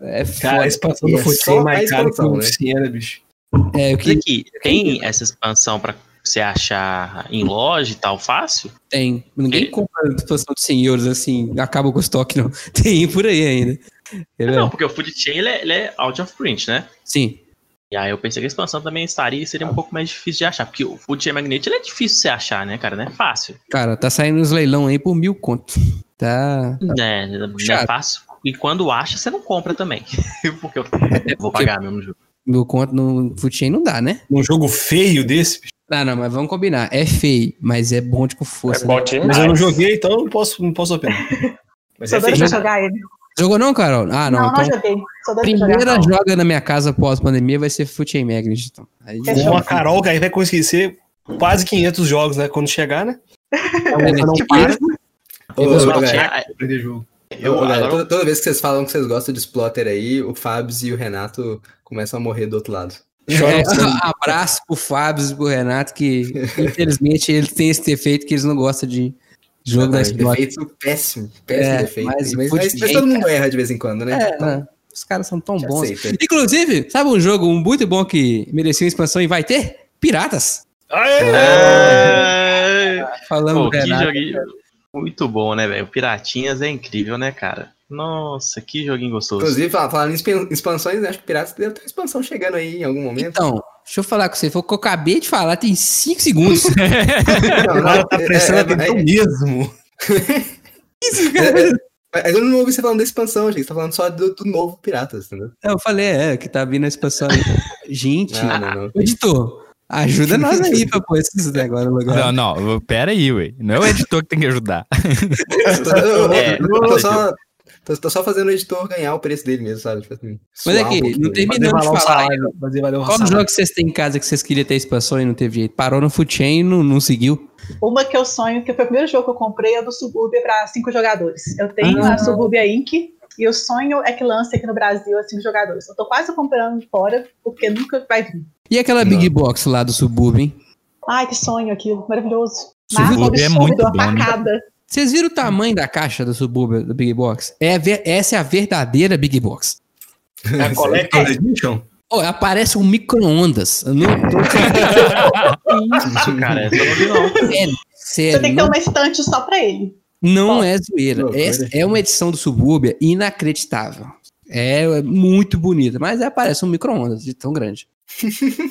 É Cara, a expansão do É Foot só é mais a caro que expansão, o né? Siena, bicho. É, eu queria. aqui, tem essa expansão pra você achar em loja e tal, fácil? Tem. Ninguém É. compra a expansão de 100 euros assim, acaba com o estoque, não. Tem por aí ainda. Quer ver? Não, porque o Food Chain ele é, ele é out of print, né? Sim. E aí eu pensei que a expansão também estaria e seria um pouco mais difícil de achar. Porque o Food Chain Magnet ele é difícil de você achar, né, cara? Não é fácil. Cara, tá saindo nos leilão aí por mil conto. Tá. É, não é fácil. E quando acha, você não compra também. porque eu vou pagar mesmo no jogo. Mil conto no Food Chain não dá, né? Num jogo feio desse, bicho. Não, não, mas vamos combinar. É feio, mas é bom de com É força. bom né? demais. Mas eu não joguei, então eu não posso, não posso opinar. Mas Só é feio. pra jogar ele. Jogou não, Carol? Ah, não. Não, não, então, joguei. Sou doida pra primeira jogar. joga na minha casa pós-pandemia vai ser and Magnet. Então. Aí, a Carol, que aí vai conseguir ser quase 500 jogos, né? Quando chegar, né? É, não tipo para. Galera, chegar, perder jogo. Eu, agora- toda, toda vez que vocês falam que vocês gostam de Splotter aí, o Fabs e o Renato começam a morrer do outro lado. É, abraço pro Fábio e pro Renato, que infelizmente eles têm esse defeito que eles não gostam de jogo da Xbox. defeito péssimo, péssimo É, defeito. mas Mas, mas- todo mundo erra de vez em quando, né? É, Então, né? Os caras são tão bons. aceita. Inclusive, sabe um jogo muito bom que merecia uma expansão e vai ter? Piratas. É... Falando Pô, do que Renato. joguinho muito bom, né, velho? Piratinhas é incrível, né, cara? Nossa, que joguinho gostoso. Inclusive, fal- falando em expan- expansões, acho que Piratas deve ter uma expansão chegando aí em algum momento. Então, deixa eu falar com você. Foi o que eu acabei de falar, tem 5 segundos. Não, cara tá é- prestando é- atenção é- mesmo. é- é- Mas eu não ouvi você falando da expansão, gente. Você tá falando só do, do novo Piratas, entendeu? eu falei, é, que tá vindo a expansão aí. Gente, Não, não, não. editor, ajuda nós aí pra pôr esses negócios no lugar. Não, não, pera aí, ué. Não é o editor que tem que ajudar. Eu eu- É, eu tô só, tô, tô só fazendo o editor ganhar o preço dele mesmo, sabe? Tipo assim, Mas é um que não terminamos de falar. salário. Fazer valer o Qual salário. jogo que vocês têm em casa que vocês queriam ter expansão e não teve jeito? Parou no Foot Chain e não, não seguiu. Uma que eu sonho, que foi o primeiro jogo que eu comprei, é do Subúrbia para cinco jogadores. Eu tenho Ah. a Subúrbia Inc. E o sonho é que lance aqui no Brasil a cinco jogadores. Eu tô quase comprando fora, porque nunca vai vir. E aquela Big Box lá do subúrbio, hein? Ai, que sonho aquilo, maravilhoso. Subúrbia Marca um é muito uma bom, né? Vocês viram o tamanho da caixa do subúrbio da Big Box? É essa é a verdadeira Big Box. É a Collector Edition? Oh, aparece um micro-ondas. Eu Não tô Isso, cara, vi, não. sério, sério. Você tem que ter uma estante só pra ele. não é zoeira. Essa é uma edição do subúrbio inacreditável. É muito bonita, mas aparece um micro-ondas de tão grande.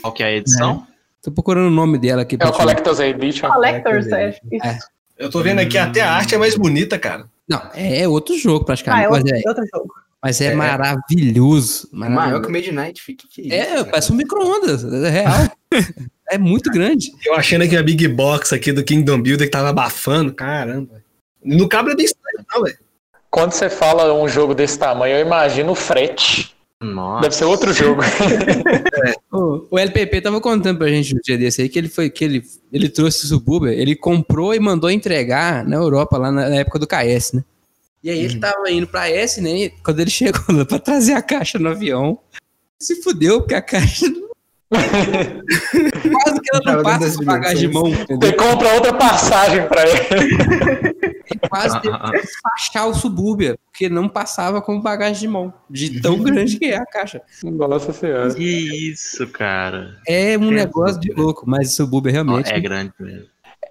Qual que é a edição? Tô procurando o nome dela aqui. É o Collector's Edition. Collectors, é. Isso. É. Eu tô vendo aqui, até a arte é mais bonita, cara. Não, é outro jogo Ah, praticamente. é mas, outro, é, outro jogo. mas é, É. maravilhoso. É maior maravilhoso. que o Midnight, fica que isso, É, né? parece um micro-ondas. É real. é muito grande. Eu achando aqui a Big Box aqui do Kingdom Builder que tava abafando. Caramba. No cabo é bem estranho, não, velho. Quando você fala um jogo desse tamanho, eu imagino o frete. Nossa. Deve ser outro jogo. O, o LPP tava contando pra gente no dia desse aí que ele foi que ele, ele trouxe o Subúrbia, ele comprou e mandou entregar na Europa, lá na, na época do KS, né? E aí ele tava indo pra S, né? E quando ele chegou lá pra trazer a caixa no avião, se fudeu, porque a caixa. Quase que ela não passa com bagagem de mão, entendeu? Você compra outra passagem pra ele. Ele quase teve que despachar o Subúrbia, porque não passava com bagagem de mão, de tão grande que é a caixa. Nossa senhora. Que isso, cara. É um negócio de louco, mas o Subúrbia realmente. É grande mesmo.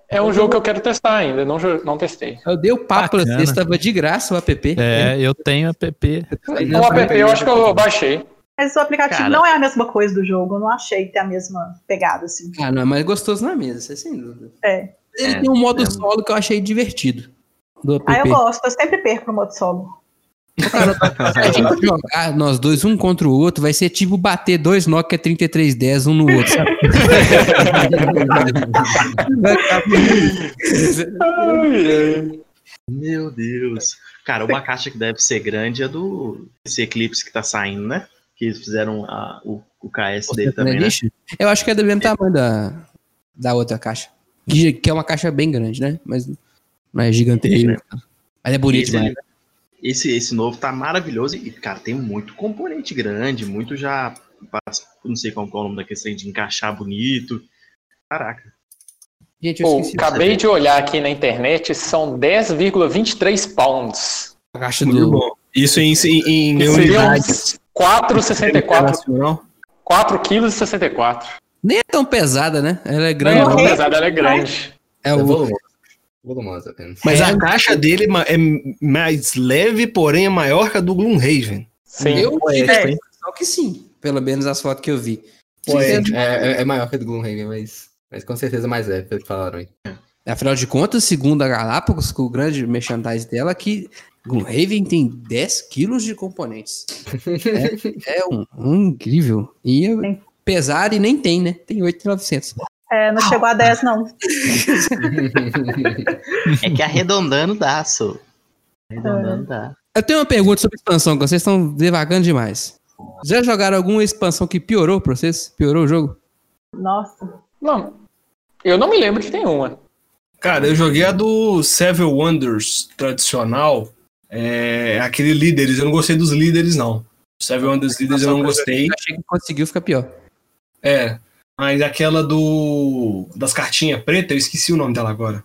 É um jogo que eu quero testar ainda, não, não testei. Eu dei o papo vocês, estava de graça o app. É, eu tenho app. O app eu acho que eu baixei. Mas o aplicativo Cara. não é a mesma coisa do jogo. Eu não achei ter a mesma pegada, assim. Ah, não, é mais gostoso na mesa, é sem dúvida. É. Ele É, tem um modo é. solo que eu achei divertido. Do app. Ah, eu gosto. Eu sempre perco no modo solo. Se a gente jogar nós dois um contra o outro, vai ser tipo bater dois Nokia 3310 um no outro, sabe? Meu Deus. Cara, uma caixa que deve ser grande é do esse Eclipse que tá saindo, né? Que eles fizeram a- o, o KS dele também, né? Eu acho que é do mesmo tamanho da, da outra caixa. Que, que é uma caixa bem grande, né? Mas não é gigantesca. Mas é bonito Esse, esse, esse novo tá maravilhoso e, cara, tem muito componente grande, muito já. Não sei qual é o nome daquele trem de encaixar bonito. Caraca. Gente, eu Pô, acabei de olhar aqui na internet, são 10,23 pounds. a caixa do bom. Isso em, em, em unidades. 4,64 Internacional. 4,64 kg. Nem é tão pesada, né? Ela é grande. não, Ok. pesada, ela é grande. É É o, volumosa. Apenas. Mas É. a caixa dele ma- é mais leve, porém é maior que a do Gloomhaven. Sim. eu tive É. a impressão que sim. Pelo menos as fotos que eu vi. Pô, é, É, é, é maior que a do Gloomhaven, mas, mas com certeza mais leve, pelo que falaram aí. Afinal de contas, segundo a Galápagos, com o grande merchandise dela, que Gloomhaven tem 10 quilos de componentes. É, é um, um incrível. E pesar e nem tem, né? Tem 8,900. É, não chegou a 10, não. É que arredondando dá, só. Arredondando dá. Eu tenho uma pergunta sobre expansão, que vocês estão devagando demais. Já jogaram alguma expansão que piorou pra vocês? Piorou o jogo? Nossa. Não, eu não me lembro de nenhuma. Cara, eu joguei a do Seven Wonders tradicional. É, aquele líderes, eu não gostei dos líderes, não. Seven Wonders líderes eu não gostei. Achei que conseguiu ficar pior. É, mas aquela do das cartinhas pretas, eu esqueci o nome dela agora.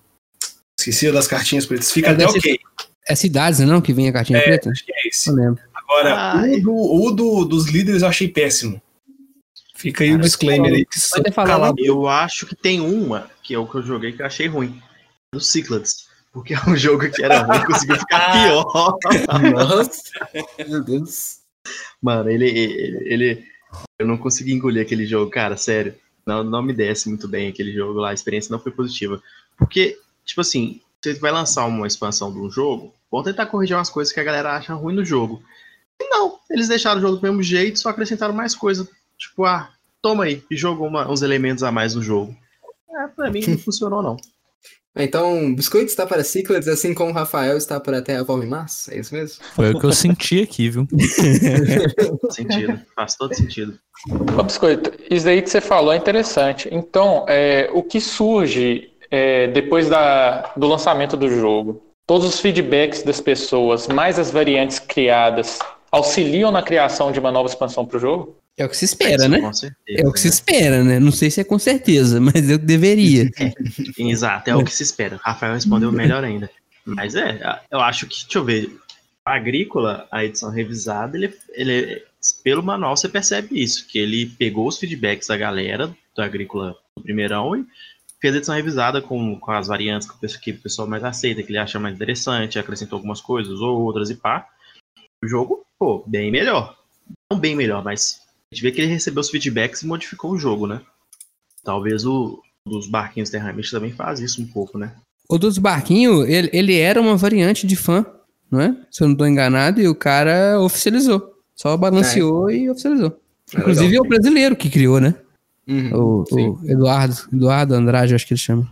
Esqueci a das cartinhas pretas. Fica É, até ok. É cidades, né, não? Que vem a cartinha É, preta? acho que é esse. Eu lembro. Agora, Ai. o, do, o do- dos líderes eu achei péssimo. Fica aí o disclaimer aí. Eu acho que tem uma, que é o que eu joguei, que eu achei ruim. Do Cyclades. Porque é um jogo que era ruim, conseguiu ficar pior. Nossa, meu Deus. Mano, ele, ele, ele- Eu não consegui engolir aquele jogo, cara, sério. Não, não me desce muito bem aquele jogo lá, a experiência não foi positiva. Porque, tipo assim, você vai lançar uma expansão de um jogo, vão tentar corrigir umas coisas que a galera acha ruim no jogo. E não, eles deixaram o jogo do mesmo jeito, só acrescentaram mais coisa. Tipo, ah, toma aí, e jogou uma- uns elementos a mais no jogo. É, pra mim não funcionou, não. Então, Biscoito está para Ciclades, assim como o Rafael está para Terraform Mars? É isso mesmo? Foi o que eu senti aqui, viu? Faz sentido, faz todo sentido. Ô, Biscoito, isso aí que você falou é interessante. Então, é, o que surge é, depois da, do lançamento do jogo? Todos os feedbacks das pessoas, mais as variantes criadas, auxiliam na criação de uma nova expansão para o jogo? É o que se espera, né? Com certeza. É o que se né? espera, né? Não sei se é com certeza, mas eu deveria. Exato, é o que se espera. Rafael respondeu melhor ainda. Mas é, eu acho que, deixa eu ver, a Agrícola, a edição revisada, ele, ele pelo manual você percebe isso, que ele pegou os feedbacks da galera do Agrícola do primeirão e fez a edição revisada com, com as variantes que o pessoal- mais aceita, que ele acha mais interessante, acrescentou algumas coisas ou outras e pá. O jogo, pô, bem melhor. Não bem melhor, mas gente vê que ele recebeu os feedbacks e modificou o jogo, né? Talvez o dos barquinhos Terramite também faz isso um pouco, né? O dos barquinhos, ele, ele era uma variante de fã, não é? Se eu não tô enganado, e o cara oficializou. Só balanceou e oficializou. É Inclusive é legal. o brasileiro que criou, né? Uhum. O, o Eduardo, Eduardo Andrade, eu acho que ele chama.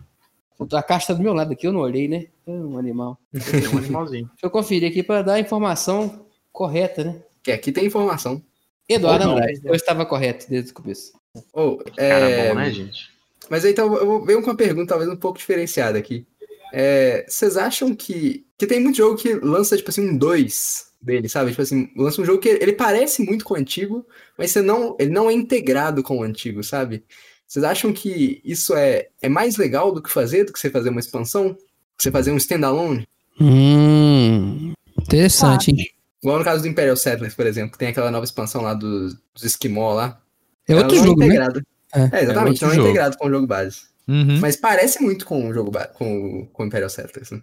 A caixa tá do meu lado aqui, eu não olhei, né? É um animal. É um animalzinho. Deixa eu conferir aqui para dar a informação correta, né? Que aqui tem informação. Eduardo Ou não. Andrade, eu estava correto desde o começo. Oh, Cara é... bom, né, gente? Mas aí, então eu ver com uma pergunta talvez um pouco diferenciada aqui. É, Vocês acham que. Que tem muito jogo que lança, tipo assim, um 2 dele, sabe? Tipo assim, lança um jogo que ele parece muito com o antigo, mas você não, ele não é integrado com o antigo, sabe? Vocês acham que isso é, é mais legal do que fazer, do que você fazer uma expansão? Você fazer um standalone? Hum, interessante, hein? Igual no caso do Imperial Settlers, por exemplo, que tem aquela nova expansão lá dos, dos Esquimó lá. É outro não jogo, é né? integrado. É. É, exatamente, outro não é jogo. integrado com o jogo base. Uhum. Mas parece muito com o jogo com, com o Imperial Settlers, né?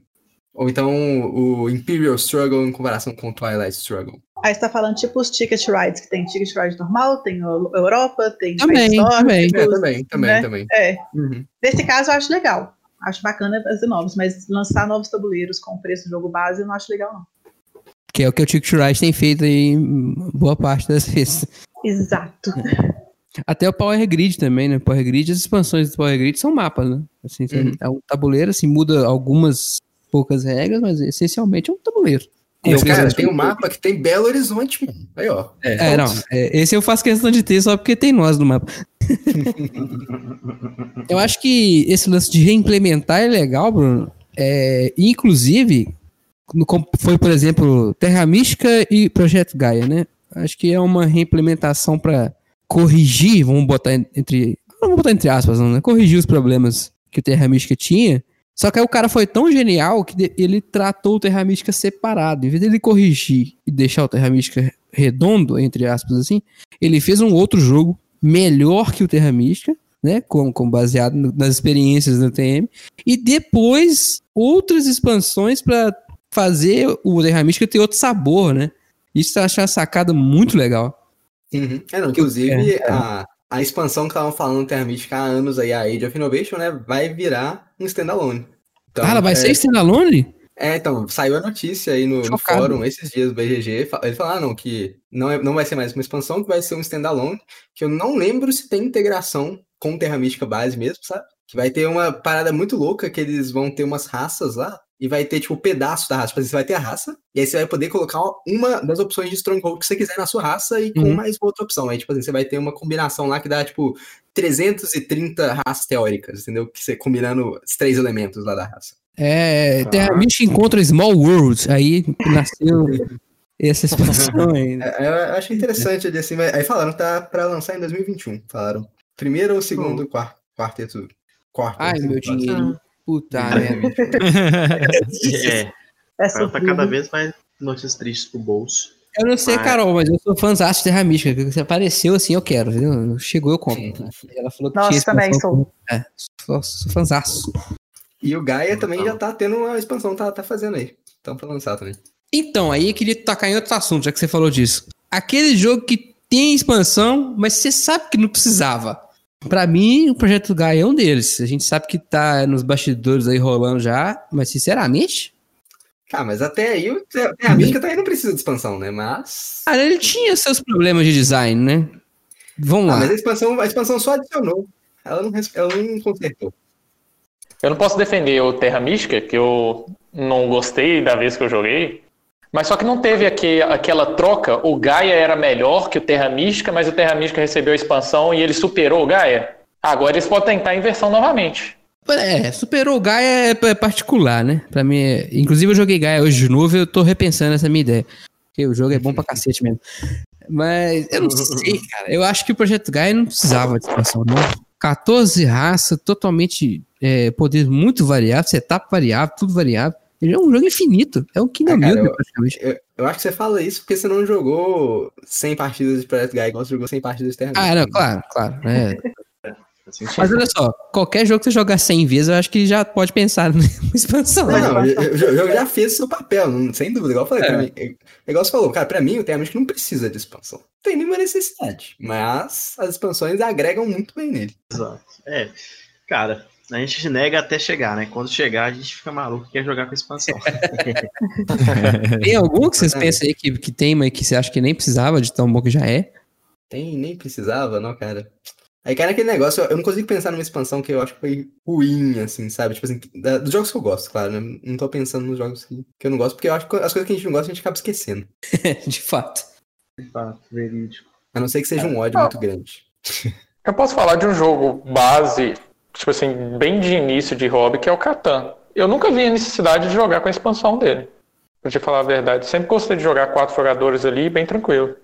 Ou então o Imperial Struggle em comparação com o Twilight Struggle. Aí você tá falando tipo os ticket rides, que tem ticket ride normal, tem Europa, tem Também, Space Storm, também. tem É, também, também, né? também. É, Uhum. nesse caso eu acho legal. Acho bacana fazer novos, mas lançar novos tabuleiros com o preço do jogo base eu não acho legal, não. Que é o que o Ticket Ride tem feito aí boa parte das vezes. Exato. Até o Power Grid também, né? Power Grid, as expansões do Power Grid são mapas, né? Assim, Uhum. É um tabuleiro, assim, muda algumas poucas regras, mas essencialmente é um tabuleiro. Mas, Eu- cara, tem um mapa que tem Belo Horizonte, mano. Aí, ó. É, não. é, esse eu faço questão de ter só porque tem nós no mapa. eu acho que esse lance de reimplementar é legal, Bruno. É, inclusive, foi, por exemplo, Terra Mística e Projeto Gaia, né? Acho que é uma reimplementação para corrigir, vamos botar en- entre. Vamos botar entre aspas, não, né? Corrigir os problemas que o Terra Mística tinha. Só que aí o cara foi tão genial que ele tratou o Terra Mística separado. Em vez dele corrigir e deixar o Terra Mística redondo, entre aspas, assim, ele fez um outro jogo melhor que o Terra Mística, né? Com, com baseado no- nas experiências do TM. E depois outras expansões para fazer o Terra Mística ter outro sabor, né? Isso eu achei uma sacada muito legal. Uhum. É, não, inclusive, É, é. A, a expansão que estavam falando no Terra Mística há anos aí, a Age of Innovation, né? Vai virar um standalone. Então, ah, ela vai é, ser standalone? É, então, saiu a notícia aí no, no fórum esses dias do BGG. Eles falaram que não, é, não vai ser mais uma expansão, que vai ser um standalone. Que eu não lembro se tem integração com Terra Mística base mesmo, sabe? Que vai ter uma parada muito louca, que eles vão ter umas raças lá. E vai ter, tipo, pedaço da raça. Tipo, você vai ter a raça, e aí você vai poder colocar uma das opções de Stronghold que você quiser na sua raça e com Uhum. mais outra opção. Aí, tipo assim, você vai ter uma combinação lá que dá, tipo, 330 raças teóricas, entendeu? Que você combinando os três elementos lá da raça. É, Tá. Terra Mística encontra Small World. Aí nasceu essa expansão aí. É, eu achei interessante ali, assim, mas aí falaram que tá pra lançar em 2021, falaram. Primeiro ou segundo quar- quarteto? Quarto, Ai, segundo meu quarto. dinheiro. Puta merda. É, É tá surpresa. cada vez mais notícias tristes pro bolso. Eu não sei, Mas- Carol, mas eu sou fãzão de Terra Mística. que Você apareceu assim, eu quero. Entendeu? Chegou, eu compro. Ela falou que Nossa, tinha também sou. É, sou, sou fãzaço. E o Gaia também já tá tendo uma expansão, tá, tá fazendo aí. Então pra lançar também. Então, aí eu queria tocar em outro assunto, já que você falou disso. Aquele jogo que tem expansão, mas você sabe que não precisava. Pra mim, o Projeto Gaia é um deles. A gente sabe que tá nos bastidores aí rolando já, mas sinceramente, Ah, mas até aí o Terra Terra Mística também não precisa de expansão, né? Mas. cara, ele tinha seus problemas de design, né? Vamos Ah, lá. mas a expansão, a expansão só adicionou. Ela não, ela não consertou. Eu não posso defender o Terra Mística, que eu não gostei da vez que eu joguei. Mas só que não teve aqui, aquela troca. O Gaia era melhor que o Terra Mística, mas o Terra Mística recebeu a expansão e ele superou o Gaia. Agora eles podem tentar a inversão novamente. É, superou o Gaia é é particular, né? Pra mim, é... inclusive eu joguei Gaia hoje de novo e eu tô repensando essa minha ideia. Porque o jogo é bom pra cacete mesmo. Mas eu não sei, cara. Eu acho que o Projeto Gaia não precisava de expansão, não. 14 raças, totalmente é, poder muito variável, setup variável, tudo variável. Ele é um jogo infinito. É um Kingdom Ah, cara, Builder, eu- praticamente. Eu, eu acho que você fala isso porque você não jogou 100 partidas de Projeto Gaia, igual você jogou 100 partidas de Terra Ah, não, claro, claro. é. Mas olha só, qualquer jogo que você jogar 100 vezes, eu acho que já pode pensar em expansão. Não, não, o o jogo já fez o seu papel, não- sem dúvida. Igual eu falei, pra mim, é, é igual você falou, cara, pra mim o Terra Mística não precisa de expansão. Não tem nenhuma necessidade. Mas as expansões agregam muito bem nele. Exato. É, cara, a gente nega até chegar, né? Quando chegar, a gente fica maluco e quer jogar com expansão. Tem algum que vocês pensam aí que, que tem, mas que você acha que nem precisava de tão bom que já é? Tem, nem precisava, não, cara. Aí cai naquele negócio, eu não consigo pensar numa expansão que eu acho que foi ruim, assim, sabe? Tipo assim, da- dos jogos que eu gosto, claro, né? Não tô pensando nos jogos que, que eu não gosto, porque eu acho que as coisas que a gente não gosta a gente acaba esquecendo. de fato. Fato, verídico. A não ser que seja um ódio muito grande. Eu posso falar de um jogo base, tipo assim, bem de início de hobby, que é o Catan. Eu nunca vi a necessidade de jogar com a expansão dele. Pra te falar a verdade. Sempre gostei de jogar quatro jogadores ali, bem tranquilo.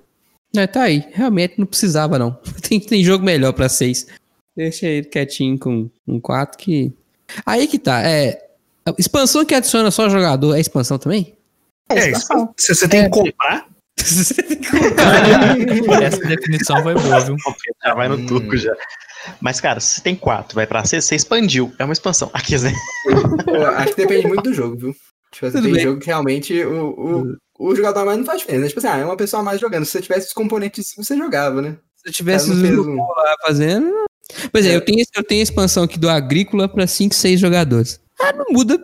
É, tá aí. Realmente não precisava, não. Tem, tem jogo melhor pra seis. Deixa ele quietinho com um 4 que. Aí que tá. É. Expansão que adiciona só jogador é expansão também? É, É, expansão. se você tem que comprar, Essa definição foi boa, viu? Já vai no Hum. turco já. Mas, cara, se tem quatro, vai pra seis, você expandiu. É uma expansão. Aqui, né? Pô, acho que depende muito do jogo, viu? Tipo assim, Tudo tem bem. jogo que realmente o, o, o jogador mais não faz diferença. Tipo assim, ah, é uma pessoa mais jogando. Se você tivesse os componentes, você jogava, né? Se eu tivesse os um- lá fazendo. Pois é, eu tenho, eu tenho a expansão aqui do Agrícola pra 5, 6 jogadores. Ah, não muda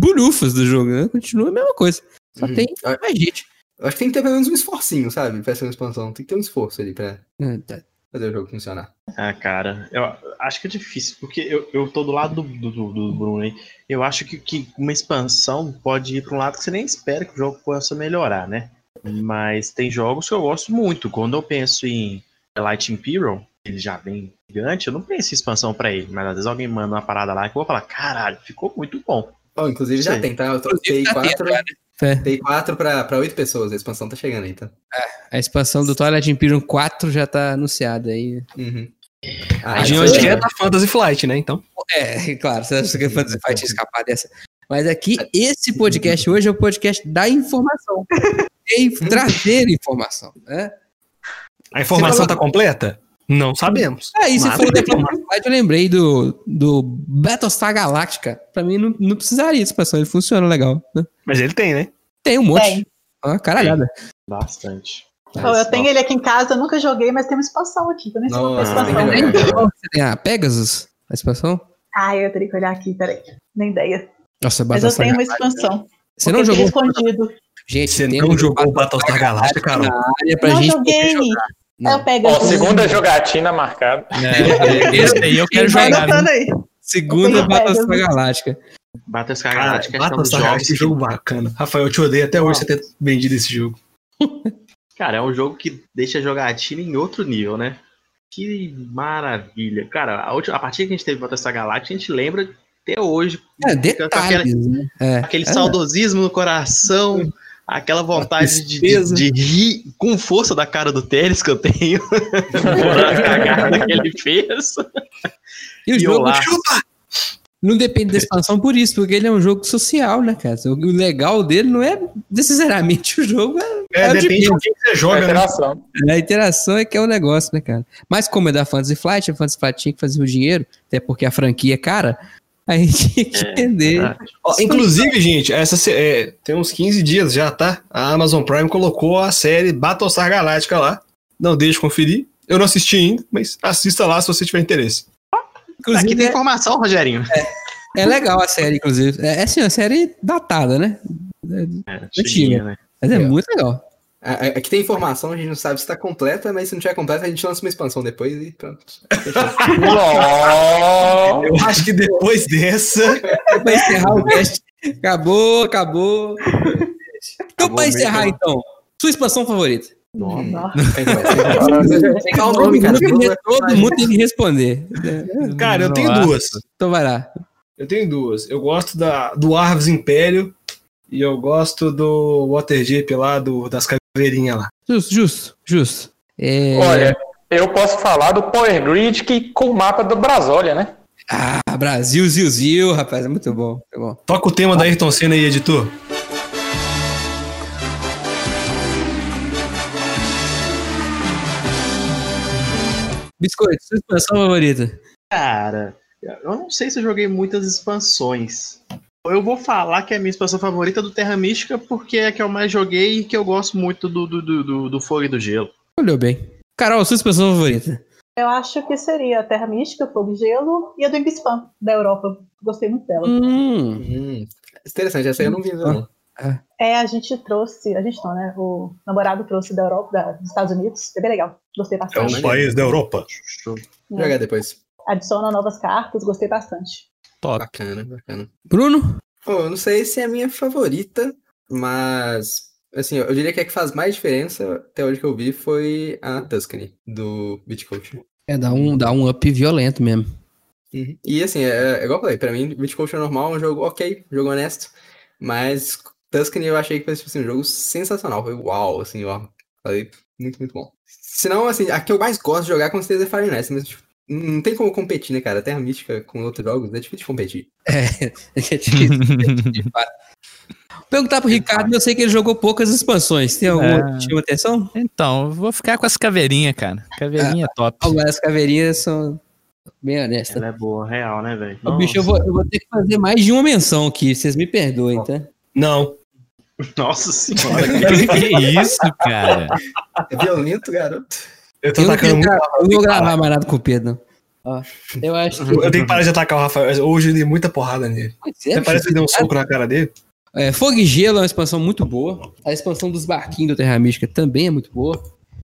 bulhufas do jogo, né? Continua a mesma coisa. Só Uhum. tem Eu- mais gente. Eu acho que tem que ter pelo menos um esforcinho, sabe? Pra ser uma expansão. Tem que ter um esforço ali pra Ah, tá. fazer o jogo funcionar. Ah, cara, eu acho que é difícil, porque eu, eu tô do lado do, do, do- Bruno aí. Eu acho que, que uma expansão pode ir pra um lado que você nem espera que o jogo possa melhorar, né? Mas tem jogos que eu gosto muito. Quando eu penso em Light Imperial, ele já vem gigante, eu não penso em expansão pra ele. Mas às vezes alguém manda uma parada lá que eu vou falar, caralho, ficou muito bom. Ó, inclusive já tem, tá? Eu troquei tá tendo, 4, cara. É, tem 4 pra, pra 8 pessoas. A expansão tá chegando aí, tá? a expansão do Twilight Imperium 4 já tá anunciada aí. Uhum. a Ah, gente isso é é- da Fantasy Flight, né? Então. É, claro, você acha que vai vai te escapar dessa. Mas aqui, esse podcast hoje é o podcast da informação. E trazer informação, né? A informação falou- tá completa? Não sabemos. Mas- falou da Fantasy Flight, eu lembrei do, do Battlestar Galactica. Pra mim, não, não precisaria de expansão, ele funciona legal. Né? Mas ele tem, né? Tem um monte. Tem. Uma caralhada. Bastante. Então, eu tenho ele aqui em casa, eu nunca joguei, mas tem uma expansão aqui. Eu nem sei qual é a Nossa, expansão. tem. Você tem a Pegasus? A expansão? Ah, eu teria que olhar aqui, peraí. Nem ideia. Nossa, Mas eu tenho uma expansão. Você não jogou? escondido. Gente, Você tem não jogou o Battlestar área pra não gente joguei. Ó, aqui. segunda jogatina marcada. É, esse aí eu quero jogar. aí. Segunda Battlestar Pegasus. Galáctica. Battlestar Cara, Galactica é um Battlestar jogos Galactica, que jogo bacana. Rafael, eu te odeio até hoje você ter vendido esse jogo. Cara, é um jogo que deixa a jogatina em outro nível, né? Que maravilha. Cara, a, última, a partida que a gente teve Battlestar Galactica, a gente lembra até hoje. É, com aquela- detalhes, né? É. aquele É. saudosismo no coração, aquela vontade de, de, de rir com força da cara do Teles que eu tenho. por a cagada que ele fez. E o E jogo olá. não depende da expansão por isso, porque ele é um jogo social, né, cara? O legal dele não é necessariamente o jogo, é, É, é depende de de quem você A joga, né? interação. A interação é que é o negócio, né, cara? Mas como é da Fantasy Flight, a Fantasy Flight tinha que fazer o dinheiro, até porque a franquia é cara, a gente tinha que entender. Ah, Ó, inclusive, gente, essa é, tem uns 15 dias já, tá? A Amazon Prime colocou a série Battlestar Galactica lá. Não deixe de conferir. Eu não assisti ainda, mas assista lá se você tiver interesse. Inclusive, Aqui tem é, informação, Rogerinho. é legal a série, inclusive. É, é assim, uma série datada, né? É, Antiga. né? Mas é É. muito legal. A- a- Aqui tem informação, a gente não sabe se tá completa, mas se não tiver completa, a gente lança uma expansão depois e pronto. Eu acho que depois dessa. Pra encerrar o cast. Acabou, acabou. Então, pra mesmo. encerrar, então, sua expansão favorita? O nome. Todo mundo- tem que responder. Cara, eu tenho duas. Então vai lá. Eu tenho duas. Eu gosto da, do Arves Império e eu gosto do Waterdeep lá, do, das caveirinhas lá. Justo, justo, justo. É... Olha, eu posso falar do Power Grid que, com o mapa do Brasólia, né? Ah, Brasil, Zil, Zil, rapaz, é muito bom. É bom. Toca o tema da Ayrton Senna aí, editor. Biscoito, sua expansão favorita? Cara, eu não sei se eu joguei muitas expansões. Eu vou falar que é a minha expansão favorita do Terra Mística, porque é a que eu mais joguei e que eu gosto muito do, do, do, do, do Fogo e do Gelo. Olhou bem. Carol, sua expansão favorita? Eu acho que seria a Terra Mística, Fogo e Gelo e a do Invispan, da Europa. Gostei muito dela. Hum, Hum, interessante, essa aí eu não vi, não. É, a gente trouxe, a gente não, né? O namorado trouxe da Europa, da- dos Estados Unidos. É bem legal. Gostei É bastante. um país da Europa. Show. Vou jogar depois. Adiciona novas cartas, gostei bastante. Top. Bacana, bacana. Bruno? Eu não sei se é a minha favorita, mas assim, eu diria que a que faz mais diferença até hoje que eu vi foi a Tuscany, do Beat Coach. É, dá um, dá um up violento mesmo. E assim, é, é igual eu falei, pra mim, Beat Coach é normal, é um jogo ok, jogo honesto, mas Tuscany eu achei que foi tipo assim, um jogo sensacional, foi uau, assim, ó, falei, muito, muito bom. Se não, assim, a que eu mais gosto de jogar com certeza é Fire Nights, mas tipo, não tem como competir, né, cara? Terra Mística com outros jogos é difícil de competir. É, é difícil. de fato. Perguntar pro Ricardo, eu sei que ele jogou poucas expansões. Tem alguma É. que atenção? Então, vou ficar com as caveirinhas, cara. Caveirinha é top. Algumas caveirinhas são bem honestas. Ela é boa, real, né, velho? Bicho, eu vou, eu vou ter que fazer mais de uma menção aqui, vocês me perdoem, tá? Não. Nossa senhora. que isso, cara? É violento, garoto. Eu tô Eu não, atacando muito. eu não vou gravar mais nada com o Pedro. Ó, eu acho que. Eu tenho que parar de atacar o Rafael. Hoje eu dei muita porrada nele. Pois é, Até parece que deu um soco na cara dele. É, Fogo e Gelo é uma expansão muito boa. A expansão dos barquinhos do Terra Mística também é muito boa.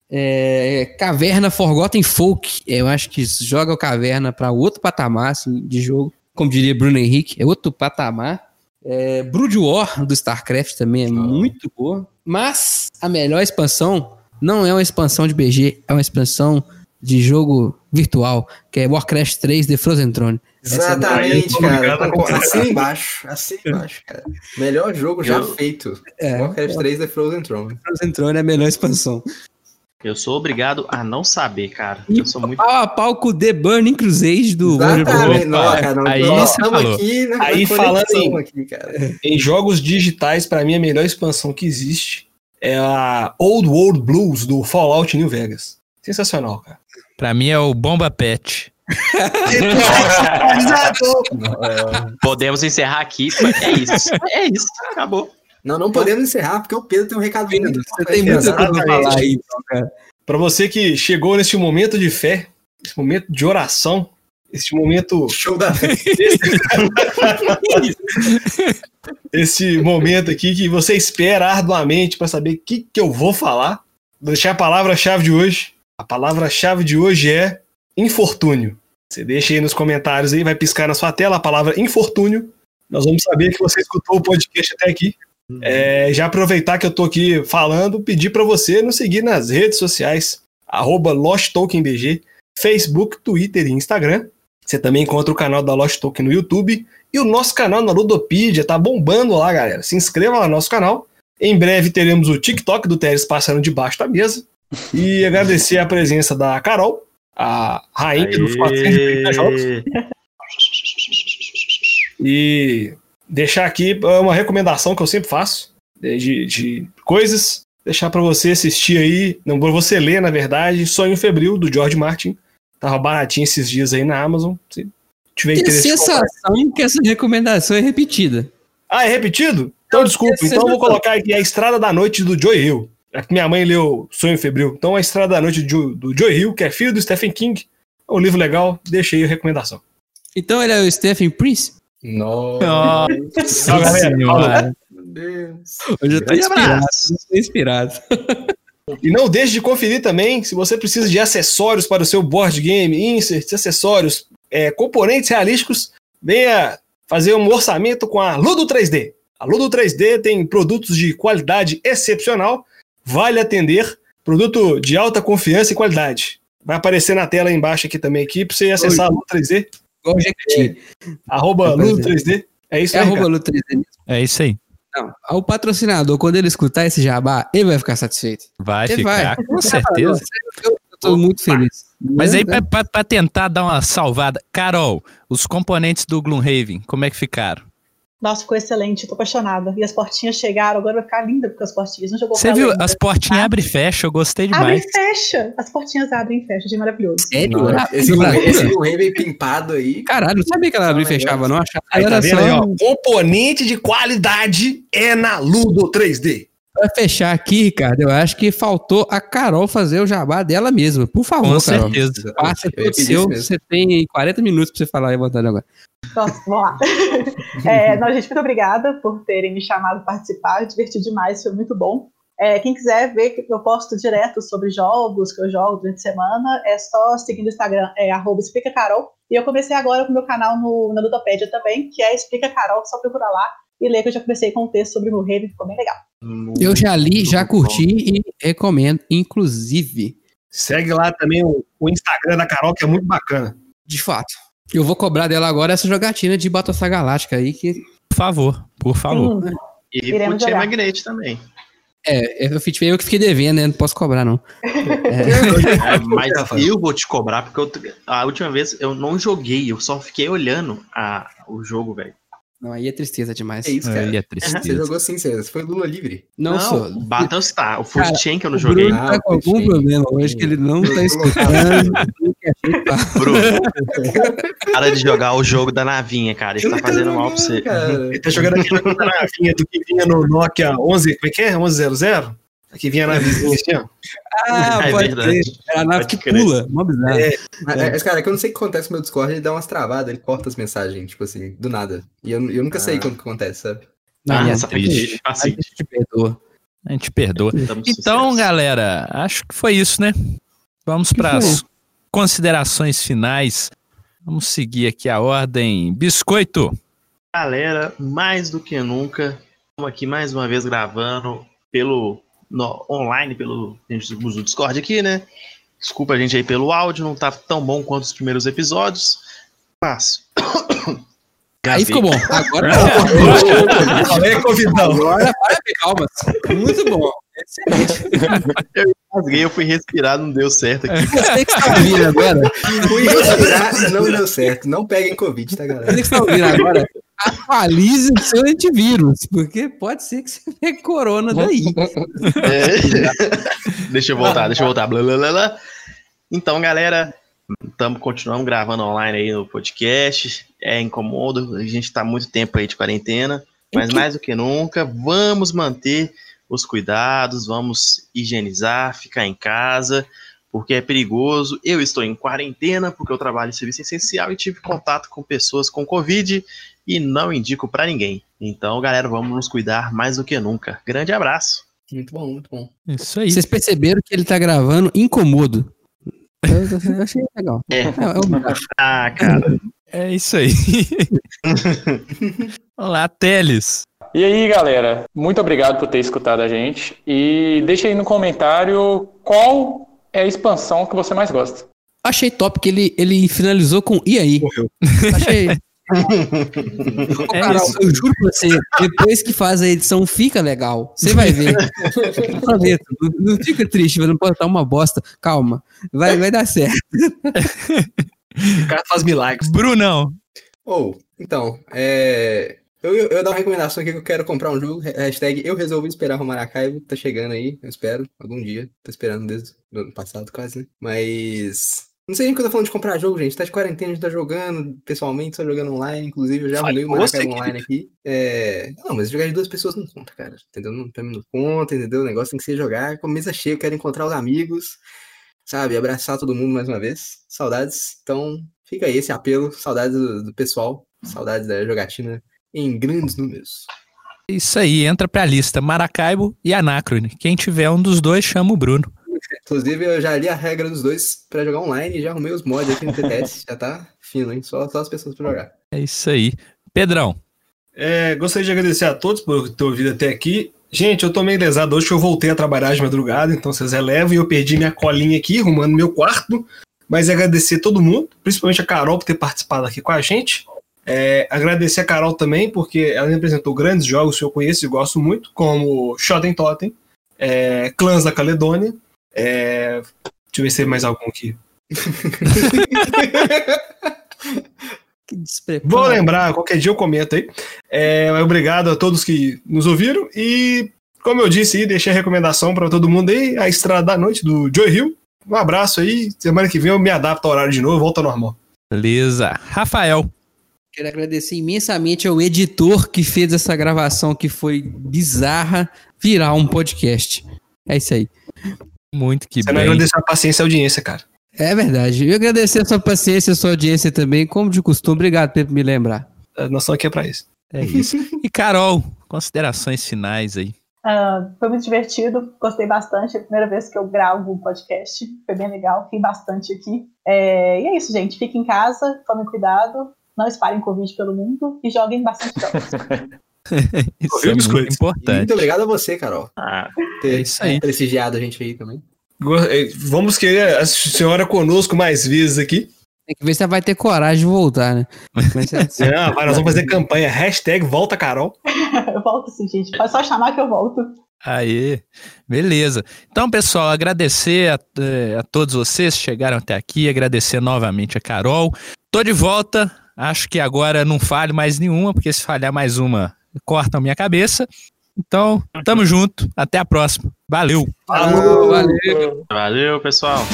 É, Caverna Forgotten Folk. Eu acho que joga o Caverna para outro patamar assim, de jogo. Como diria Bruno Henrique, é outro patamar. É, Brood War do StarCraft também é muito boa. Mas a melhor expansão não é uma expansão de BG, é uma expansão de jogo virtual, que é Warcraft 3 The Frozen Throne. Exatamente, eu tô cara. Assim embaixo, assim embaixo, cara. Melhor jogo já Eu- feito. É, Warcraft 3 The Frozen Throne. Frozen Throne é a melhor expansão. Eu sou obrigado a não saber, cara. Eu sou muito. pau a pau com The Burning Crusade do Exatamente. Não, cara, não, aí nós estamos falou. aqui na, Aí falando em- aqui, cara. Em jogos digitais, pra mim, a melhor expansão que existe é a Old World Blues do Fallout New Vegas. Sensacional, cara. Pra mim é o Bomba Pet. Podemos encerrar aqui. É isso. É isso. Acabou. Não, não podemos encerrar, porque o Pedro tem um recado muito Você tem muita coisa pra falar aí, então, cara. Pra você que chegou nesse momento de fé, esse momento de oração, esse momento, Show da esse momento aqui que você espera arduamente pra saber o que, que eu vou falar, vou deixar a palavra-chave de hoje. A palavra-chave de hoje é infortúnio. Você deixa aí nos comentários aí, vai piscar na sua tela a palavra infortúnio Nós vamos saber que você escutou o podcast até aqui. É, já aproveitar que eu tô aqui falando, pedir para você nos seguir nas redes sociais, arroba Facebook, Twitter e Instagram. Você também encontra o canal da Lost Token no YouTube e o nosso canal na Ludopedia, tá bombando lá, galera. Se inscreva lá no nosso canal. Em breve teremos o TikTok do Teres passando debaixo da mesa. E agradecer a presença da Carol, a rainha dos 430 jogos. E deixar aqui uma recomendação que eu sempre faço de, de coisas. Deixar para você assistir aí, não para você ler, na verdade, Sonho Febril, do George Martin. Tava baratinho esses dias aí na Amazon. Se tiver Tenho interesse. sensação que essa recomendação é repetida. Ah, é repetido? Então desculpa. Então eu vou colocar aqui a Estrada da Noite do Joy Hill. É que minha mãe leu Sonho Febril. Então a Estrada da Noite do, Joy Hill, que é filho do Stephen King. É um livro legal. Deixa aí a recomendação. Então ele é o Stephen Prince? Nossa, galera, senhora. meu Deus. Hoje eu tô inspirado. tô inspirado. E não deixe de conferir também se você precisa de acessórios para o seu board game, inserts, acessórios, é, componentes realísticos, venha fazer um orçamento com a Ludo 3D. A Ludo 3D tem produtos de qualidade excepcional, vale atender, produto de alta confiança e qualidade. Vai aparecer na tela aí embaixo aqui também aqui para você acessar a Ludo 3D, Igual o Jequiti. arroba Ludo aparecer. 3D. É isso É aí, arroba cara. Lu 3D. É isso aí. Não, o patrocinador, quando ele escutar esse jabá, ele vai ficar satisfeito. Vai Ele ficar, vai. com certeza. Eu, eu tô muito feliz. Mas aí, pra, pra- pra tentar dar uma salvada. Carol, os componentes do Gloomhaven, como é que ficaram? Nossa, ficou excelente, tô apaixonada. E as portinhas chegaram, agora vai ficar linda porque as portinhas. Não jogou Você viu? As portinhas abrem e fecham, eu gostei Abre demais. e fecha. As portinhas abrem e fecham, achei maravilhoso. Sério? Ah, esse, Brasil? esse Rei veio pimpado aí. Caralho, não sabia que ela abria e fechava, não. Achava Aí que tá era vendo aí, ó? só Componente de qualidade é na Ludo 3D. Pra fechar aqui, Ricardo. Eu acho que faltou a Carol fazer o jabá dela mesma. Por favor, Com Carol. certeza. Passa todo seu. Você tem 40 minutos pra você falar e vontade agora. Nossa, vamos lá. É, não, gente, muito obrigada por terem me chamado para participar. Eu diverti demais, foi muito bom. É, quem quiser ver que eu posto direto sobre jogos que eu jogo durante a semana, é só seguir no Instagram, é arroba Explica Carol. E eu comecei agora com o meu canal no, na Ludopédia também, que é Explica Carol, só procura lá e ler que eu já comecei com um texto sobre o Raven, ficou bem legal. Eu já li, já curti e recomendo, inclusive. Segue lá também o, o Instagram da Carol, que é muito bacana. De fato. Eu vou cobrar dela agora essa jogatina de Battlestar Galáctica aí, que Por favor, por favor. Sim. E Iremos jogar. Magnete também. é, eu, fiquei- eu que fiquei devendo, né? Não posso cobrar, não. É, mas Rafael. eu vou te cobrar, porque eu- a última vez eu não joguei, eu só fiquei olhando a, o jogo, velho. Não, aí é tristeza demais. É isso, cara. Aí é Você tristeza. jogou sim, você foi Lula livre. Não, sou. Battlestar. O Food Cara, Chain que eu não O joguei. Bruno tá com algum problema hoje que ele não tá escutando. não. Bruno, para de jogar o jogo da navinha, cara. Isso tá fazendo mal pra você. Ele tá jogando aquele jogo da navinha do que vinha no Nokia 11, como é que é? 1100? Que vinha na assim, ó. Ah, É pode verdade. crer. É a nave Pode que crer. pula. Mó bizarro. É. Mas, é, cara, é que eu não sei o que acontece com o meu Discord, ele dá umas travadas, ele corta as mensagens, tipo assim, do nada. E eu, eu nunca sei Ah. quando que acontece, sabe? Não, Ah, essa triste. a gente te perdoa. A gente perdoa. estamos Então, sucessos. galera, acho que foi isso, né? Vamos para as considerações finais. Vamos seguir aqui a ordem. Biscoito. Galera, mais do que nunca, estamos aqui mais uma vez gravando pelo no- online, pelo a gente usa o Discord aqui, né? Desculpa a gente aí pelo áudio, não tá tão bom quanto os primeiros episódios. Mas. Aí ficou bom. Agora, Falei, é convidão. agora para calma. Muito bom. Rasguei, eu fui respirar, não deu certo aqui. Você que está ouvindo agora, Fui respirar e não deu certo. Não peguem Covid, tá, galera? você que está ouvindo agora, atualize o seu antivírus, porque pode ser que você pegue corona daí. É. deixa eu voltar, deixa eu voltar. Blá, blá, blá. Então, galera, estamos continuando gravando online aí no podcast. É incômodo, a gente está muito tempo aí de quarentena, mas mais do que nunca, vamos manter os cuidados, vamos higienizar, ficar em casa, porque é perigoso. Eu estou em quarentena porque eu trabalho em serviço essencial e tive contato com pessoas com Covid e não indico para ninguém. Então, galera, vamos nos cuidar mais do que nunca. Grande abraço. Muito bom, muito bom. Isso aí. Vocês perceberam que ele tá gravando incomodo. Eu, eu achei legal. É. É, é Ah, cara. É isso aí. Olá, Teles. E aí, galera, muito obrigado por ter escutado a gente. E deixa aí no comentário qual é a expansão que você mais gosta. Achei top que ele, ele finalizou com e aí? Morreu. Achei. É Carol, isso. eu juro pra você, depois que faz a edição fica legal. Você vai ver. Não, não fica triste, vai não pode estar uma bosta. Calma. Vai, vai dar certo. O cara faz milagres. Brunão. Ou, então, é. Eu, eu, eu dar uma recomendação aqui que eu quero comprar um jogo. Hashtag eu resolvi esperar o Maracaibo. Tá chegando aí, eu espero. Algum dia. Tô esperando desde o ano passado, quase, né? Mas. Não sei nem que eu tô falando de comprar jogo, gente. Tá de quarentena, a gente tá jogando pessoalmente, só jogando online. Inclusive, eu já arrumei o Maracaibo online aqui. É... Não, mas jogar de duas pessoas não conta, cara. Entendeu? Não, pra mim não conta, entendeu? O negócio tem que ser jogar com a mesa cheia. Eu quero encontrar os amigos, sabe? Abraçar todo mundo mais uma vez. Saudades. Então, fica aí esse apelo. Saudades do, do pessoal. Saudades da jogatina em grandes números. Isso aí, entra pra lista. Maracaibo e Anacrone. Quem tiver um dos dois, chama o Bruno. Inclusive, eu já li a regra dos dois pra jogar online e já arrumei os mods aqui no TTS. já tá fino, hein? Só, só as pessoas pra jogar. É isso aí. Pedrão. É, gostaria de agradecer a todos por ter ouvido até aqui. Gente, eu tô meio lesado hoje que eu voltei a trabalhar de madrugada, então vocês relevam e eu perdi minha colinha aqui, arrumando meu quarto. Mas agradecer todo mundo, principalmente a Carol por ter participado aqui com a gente. É, agradecer a Carol também, porque ela me apresentou grandes jogos que eu conheço e gosto muito, como Shotten Totem, é, Clãs da Caledônia. É, deixa eu ver se tem mais algum aqui. Que despreparo. Vou lembrar, qualquer dia eu comento aí. É, obrigado a todos que nos ouviram. E, como eu disse aí, deixei a recomendação para todo mundo aí, a Estrada da Noite do Joy Hill. Um abraço aí. Semana que vem eu me adapto ao horário de novo, volta ao normal. Beleza. Rafael. Quero agradecer imensamente ao editor que fez essa gravação que foi bizarra virar um podcast. É isso aí. Muito que Você não bem. agradeceu a paciência e a audiência, cara. É verdade. Eu agradecer a sua paciência, a sua audiência também, como de costume. Obrigado por me lembrar. A noção aqui é pra isso. É isso. E Carol, considerações finais aí. Ah, foi muito divertido, gostei bastante. É a primeira vez que eu gravo um podcast, foi bem legal, ri bastante aqui. É, e é isso, gente. Fiquem em casa, tomem cuidado, não espalhem Covid pelo mundo e joguem bastante jogos. Isso é muito importante. muito obrigado a você, Carol. Ah, Ter É isso aí. prestigiado a gente aí também. Eh, Vamos querer a senhora conosco mais vezes aqui. Tem que ver se ela vai ter coragem de voltar, né? Mas é- nós vamos fazer campanha. Hashtag volta Carol. eu volto sim, gente. Pode só chamar que eu volto. Aí, beleza. Então, pessoal, agradecer a, eh, a todos vocês que chegaram até aqui, agradecer novamente a Carol. Tô de volta, acho que agora não falho mais nenhuma, porque se falhar mais uma, cortam minha cabeça. Então, tamo junto, até a próxima. Valeu! Falou, valeu. valeu, pessoal.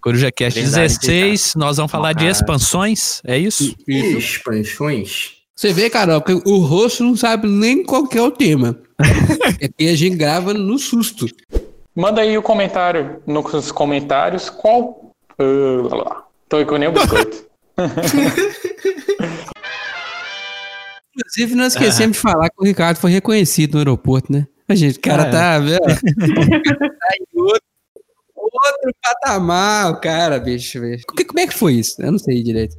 Coruja Cast Verdade, 16, nós vamos falar de Ah. expansões, é isso? Expansões. Você vê, Carol, que o rosto não sabe nem qual que é o tema. é que a gente grava no susto. Manda aí o comentário nos comentários qual. Uh, lá, lá. Tô com nem o biscoito. Inclusive, nós esquecemos de falar que o Ricardo foi reconhecido no aeroporto, né? A gente, o cara Ah, é. tá, vendo? tá em outro, outro patamar, o cara, bicho. bicho. Como é que foi isso? Eu não sei direito.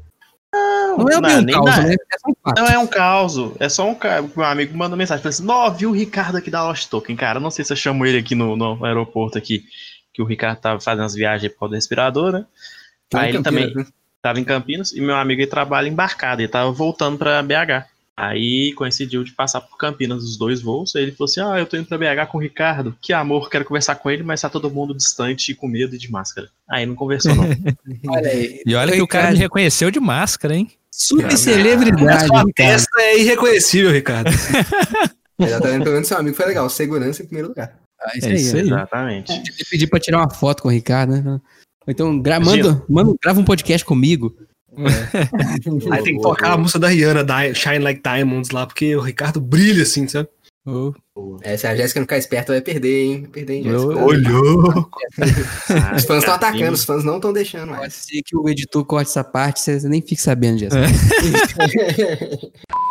Não, é não, um caos, né? É um. Não é um caos, é só um cara. Meu amigo mandou mensagem, falou assim: Nó, viu o Ricardo aqui da Lost Token, cara. Não sei se eu chamo ele aqui no, no aeroporto aqui, que o Ricardo tava fazendo as viagens por causa do respirador, né? Tá Aí ele Campinas, também né? tava em Campinas e meu amigo ele trabalha embarcado, ele tava voltando pra BH. Aí coincidiu de passar por Campinas os dois voos. Aí ele falou assim: Ah, eu tô indo pra BH com o Ricardo. Que amor, quero conversar com ele, mas tá todo mundo distante e com medo e de máscara. Aí não conversou, não. Olha aí. E olha que o cara me reconheceu de máscara, hein? Super celebridade, Sua testa é irreconhecível, Ricardo. Exatamente, pelo menos seu amigo foi legal. Segurança em primeiro lugar. Ah, É isso aí. Exatamente. Eu pedi pra tirar uma foto com o Ricardo, né? Então, gra manda, manda, grava um podcast comigo. Aí tem que tocar a música da Rihanna, Di- Shine Like Diamonds lá, porque o Ricardo brilha assim, sabe? Ô, É, se a Jéssica não ficar esperta, vai perder, hein? Vai perder, hein, Jéssica? Olhou! Ah, Os fãs estão cara, atacando, os fãs não estão deixando Pode mais. ser que o editor corte essa parte, você nem fique sabendo disso.